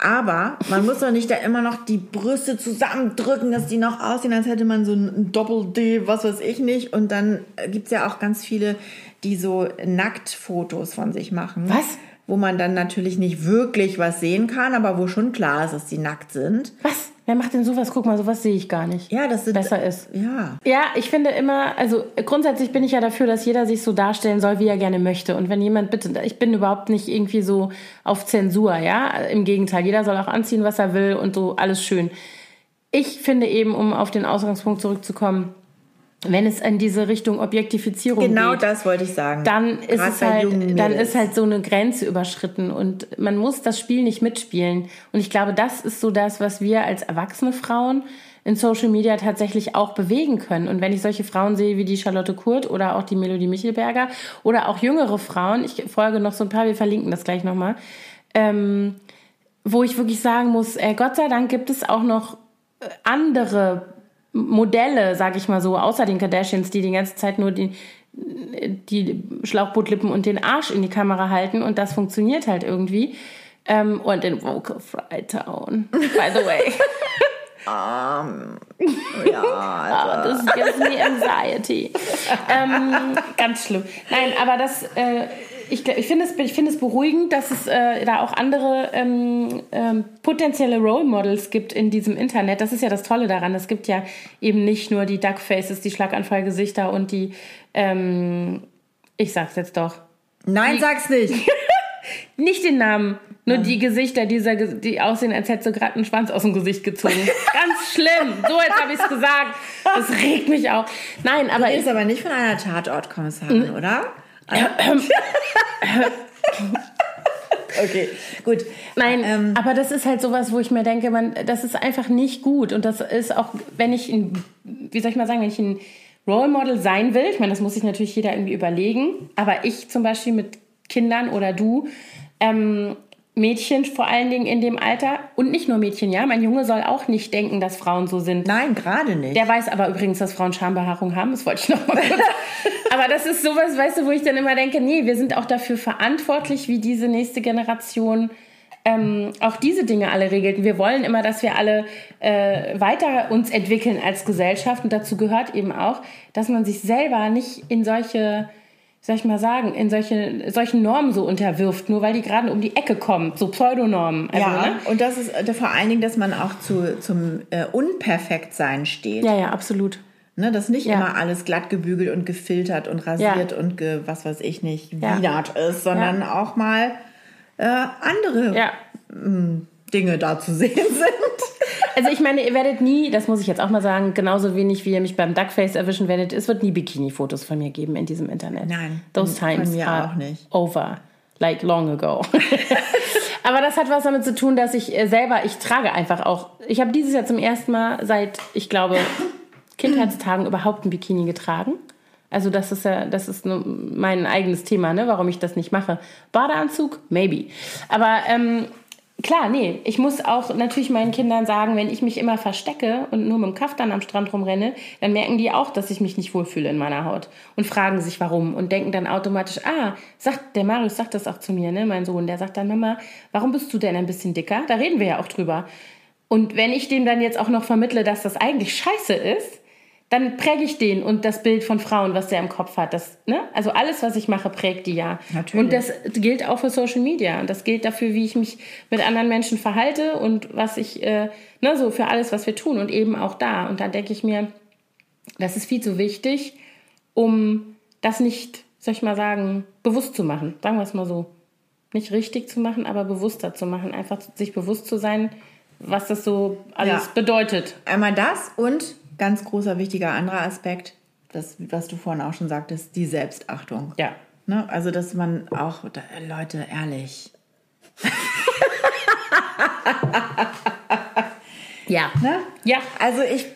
Aber man muss doch nicht da immer noch die Brüste zusammendrücken, dass die noch aussehen, als hätte man so ein Doppel-D, was weiß ich nicht. Und dann gibt es ja auch ganz viele, die so Nacktfotos von sich machen. Was? Wo man dann natürlich nicht wirklich was sehen kann, aber wo schon klar ist, dass die nackt sind. Was? Wer macht denn sowas? Guck mal, sowas sehe ich gar nicht. Ja, das sind, Besser ist. Ja. Ja, ich finde immer, also grundsätzlich bin ich ja dafür, dass jeder sich so darstellen soll, wie er gerne möchte. Und wenn jemand bitte, ich bin überhaupt nicht irgendwie so auf Zensur, ja. Im Gegenteil, jeder soll auch anziehen, was er will und so, alles schön. Ich finde eben, um auf den Ausgangspunkt zurückzukommen, wenn es in diese Richtung Objektifizierung Genau geht, das wollte ich sagen. dann ist es halt, dann ist halt so eine Grenze überschritten und man muss das Spiel nicht mitspielen. Und ich glaube, das ist so das, was wir als erwachsene Frauen in Social Media tatsächlich auch bewegen können. Und wenn ich solche Frauen sehe wie die Charlotte Kurt oder auch die Melodie Michelberger oder auch jüngere Frauen, ich folge noch so ein paar, wir verlinken das gleich nochmal, ähm, wo ich wirklich sagen muss, äh, Gott sei Dank gibt es auch noch äh, andere Modelle, sag ich mal so, außer den Kardashians, die die ganze Zeit nur die, die Schlauchbootlippen und den Arsch in die Kamera halten und das funktioniert halt irgendwie. Ähm, und in Vocal Freitown, by the way. <laughs> ja, <laughs> Ah, das gives me anxiety. ähm, ganz schlimm. Nein, aber das, äh, ich, ich finde es, ich finde es beruhigend, dass es äh, da auch andere ähm, ähm, potenzielle Role Models gibt in diesem Internet. Das ist ja das Tolle daran. Es gibt ja eben nicht nur die Duckfaces, die Schlaganfallgesichter und die, ähm, ich sag's jetzt doch, Nein, sag's nicht. <laughs> nicht den Namen, nur die Gesichter, dieser, die aussehen, als hätte sie gerade einen Schwanz aus dem Gesicht gezogen. <laughs> Ganz schlimm. So, jetzt habe ich es gesagt. Das regt mich auch. Nein, aber ich, Ist aber nicht von einer Tatortkommissarin, oder? Okay, gut. Nein, Ähm, aber das ist halt sowas, wo ich mir denke, man, das ist einfach nicht gut. Und das ist auch, wenn ich ein, wie soll ich mal sagen, wenn ich ein Role Model sein will, ich meine, das muss sich natürlich jeder irgendwie überlegen, aber ich zum Beispiel mit Kindern oder du, ähm, Mädchen vor allen Dingen in dem Alter und nicht nur Mädchen, ja, mein Junge soll auch nicht denken, dass Frauen so sind. Nein, gerade nicht. Der weiß aber übrigens, dass Frauen Schambehaarung haben. Das wollte ich noch mal kurz. <laughs> aber das ist sowas, weißt du, wo ich dann immer denke, nee, wir sind auch dafür verantwortlich, wie diese nächste Generation ähm, auch diese Dinge alle regelt. Wir wollen immer, dass wir alle äh, weiter uns entwickeln als Gesellschaft. Und dazu gehört eben auch, dass man sich selber nicht in solche soll ich mal sagen, in solche, solchen Normen so unterwirft, nur weil die gerade um die Ecke kommt, so Pseudonormen. Also, ja, ne? und das ist äh, vor allen Dingen, dass man auch zu, zum äh, Unperfektsein steht. ja, ja, absolut. Ne, dass nicht Ja. immer alles glatt gebügelt und gefiltert und rasiert Ja. und ge, was weiß ich nicht, Ja. ist, sondern auch mal äh, andere Ja. Dinge da zu sehen <laughs> sind. Also ich meine, ihr werdet nie, das muss ich jetzt auch mal sagen, genauso wenig wie ihr mich beim Duckface erwischen werdet, es wird nie Bikini-Fotos von mir geben in diesem Internet. Nein, Those times mir are auch nicht. over. Like long ago. <laughs> Aber das hat was damit zu tun, dass ich äh, selber, ich trage einfach auch, ich habe dieses Jahr zum ersten Mal seit, ich glaube, Kindheitstagen überhaupt ein Bikini getragen. Also das ist ja, das ist mein eigenes Thema, ne, warum ich das nicht mache. Badeanzug, maybe. Aber ähm, klar, nee, ich muss auch natürlich meinen Kindern sagen, wenn ich mich immer verstecke und nur mit dem Kaftan am Strand rumrenne, dann merken die auch, dass ich mich nicht wohlfühle in meiner Haut und fragen sich warum und denken dann automatisch, ah, sagt der Marius sagt das auch zu mir, ne, mein Sohn, der sagt dann Mama, warum bist du denn ein bisschen dicker? Da reden wir ja auch drüber. Und wenn ich dem dann jetzt auch noch vermittle, dass das eigentlich scheiße ist, dann präge ich den und das Bild von Frauen, was der im Kopf hat. Das, ne? Also alles, was ich mache, prägt die ja. Natürlich. Und das gilt auch für Social Media. Und das gilt dafür, wie ich mich mit anderen Menschen verhalte und was ich, äh, ne, so für alles, was wir tun und eben auch da. Und da denke ich mir, das ist viel zu wichtig, um das nicht, soll ich mal sagen, bewusst zu machen. Sagen wir es mal so. Nicht richtig zu machen, aber bewusster zu machen. Einfach sich bewusst zu sein, was das so alles Ja. bedeutet. Einmal das und ganz großer wichtiger anderer Aspekt, das, was du vorhin auch schon sagtest, die Selbstachtung. Ja. Ne? Also, dass man auch, da, Leute, ehrlich, Ja. ne? Ja. Also ich,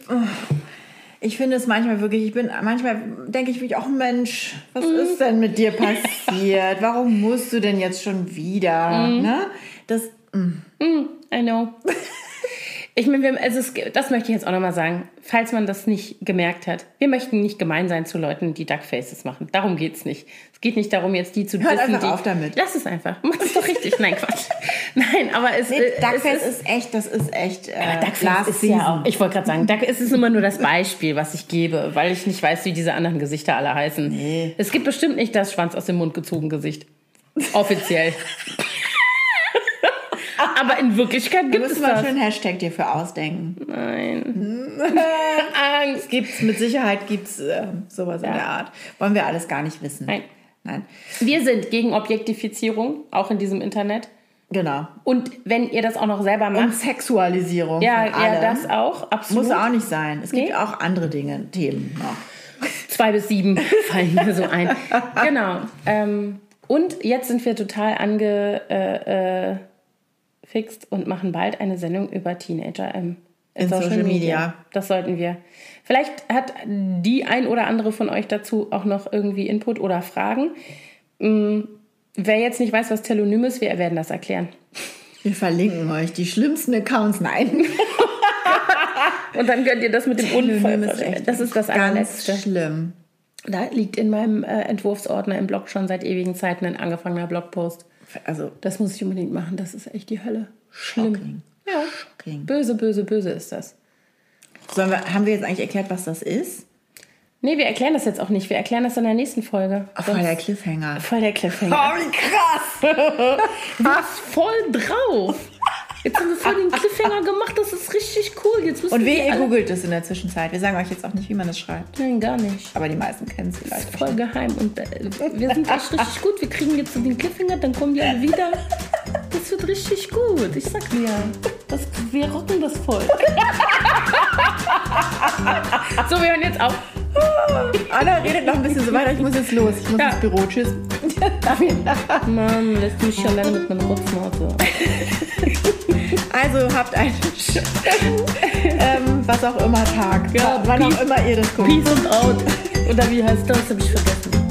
ich finde es manchmal wirklich, ich bin, manchmal denke ich wirklich, oh Mensch, was ist denn mit dir passiert? Warum musst du denn jetzt schon wieder? Ne? Das, I know. <laughs> Ich meine, also es, das möchte ich jetzt auch nochmal sagen, falls man das nicht gemerkt hat. Wir möchten nicht gemein sein zu Leuten, die Duckfaces machen. Darum geht's nicht. Es geht nicht darum, jetzt die zu Hört dissen, einfach die, auf damit. Lass es einfach. Mach es doch richtig. Nein, Quatsch. <laughs> Nein, aber es, nee, äh, es Duckface ist, echt, das ist echt äh, Duckface last ist season. ja auch. Ich wollte gerade sagen, Duck, es ist immer nur das Beispiel, was ich gebe, weil ich nicht weiß, wie diese anderen Gesichter alle heißen. Nee. Es gibt bestimmt nicht das Schwanz aus dem Mund gezogen Gesicht. Offiziell. <laughs> Aber in Wirklichkeit gibt es mal das. schön einen Hashtag dir für ausdenken. Nein. <laughs> Angst. Gibt's, mit Sicherheit gibt es äh, sowas in Ja. der Art. Wollen wir alles gar nicht wissen. Nein. Nein. Wir sind gegen Objektifizierung, auch in diesem Internet. Genau. Und wenn ihr das auch noch selber Und macht, Sexualisierung ja, von allem. ja, das auch, absolut. Muss auch nicht sein. Es gibt Nee. auch andere Dinge, Themen noch. Zwei bis sieben <laughs> fallen mir so ein. Genau. Ähm, und jetzt sind wir total angefixt äh, äh, fixt und machen bald eine Sendung über Teenager im, In Social Media. Das sollten wir. Vielleicht hat die ein oder andere von euch dazu auch noch irgendwie Input oder Fragen. Mm, Wer jetzt nicht weiß, was Telonym ist, wir werden das erklären. Wir verlinken euch die schlimmsten Accounts. Nein. <laughs> Und dann könnt ihr das mit dem Unfall. ist Das ist das ganz allerletzte. schlimm. Da liegt in meinem äh, Entwurfsordner im Blog schon seit ewigen Zeiten ein angefangener Blogpost. Also, Das muss ich unbedingt machen. Das ist echt die Hölle. Schlimm. Shocking. Ja. Shocking. Böse, böse, böse ist das. sollen wir, haben wir jetzt eigentlich erklärt, was das ist? Nee, wir erklären das jetzt auch nicht. Wir erklären das in der nächsten Folge. Ach, voll der Cliffhanger. Voll der Cliffhanger. Oh, wie krass! <laughs> Bist voll drauf. <laughs> Jetzt haben wir voll den Cliffhanger gemacht. Das ist richtig cool. Jetzt müssen Und wir wie ihr googelt es in der Zwischenzeit. Wir sagen euch jetzt auch nicht, wie man das schreibt. Nein, gar nicht. Aber die meisten kennen es vielleicht. Voll geheim. Und äh, wir sind echt richtig gut. Wir kriegen jetzt so den Cliffhanger, dann kommen die alle wieder. Das wird richtig gut. Ich sag dir. Das, wir rocken das voll. <laughs> so, wir hören jetzt auf. Anna redet noch ein bisschen so weiter. Ich muss jetzt los. Ich muss Ja. ins Büro. Tschüss. Mann, lässt mich schon lange mit meiner Rotznase. <laughs> Also habt einen <laughs> ähm, was auch immer Tag. Ja, wann auch immer ihr das guckt. Peace and out. Oder wie heißt das? Hab ich vergessen.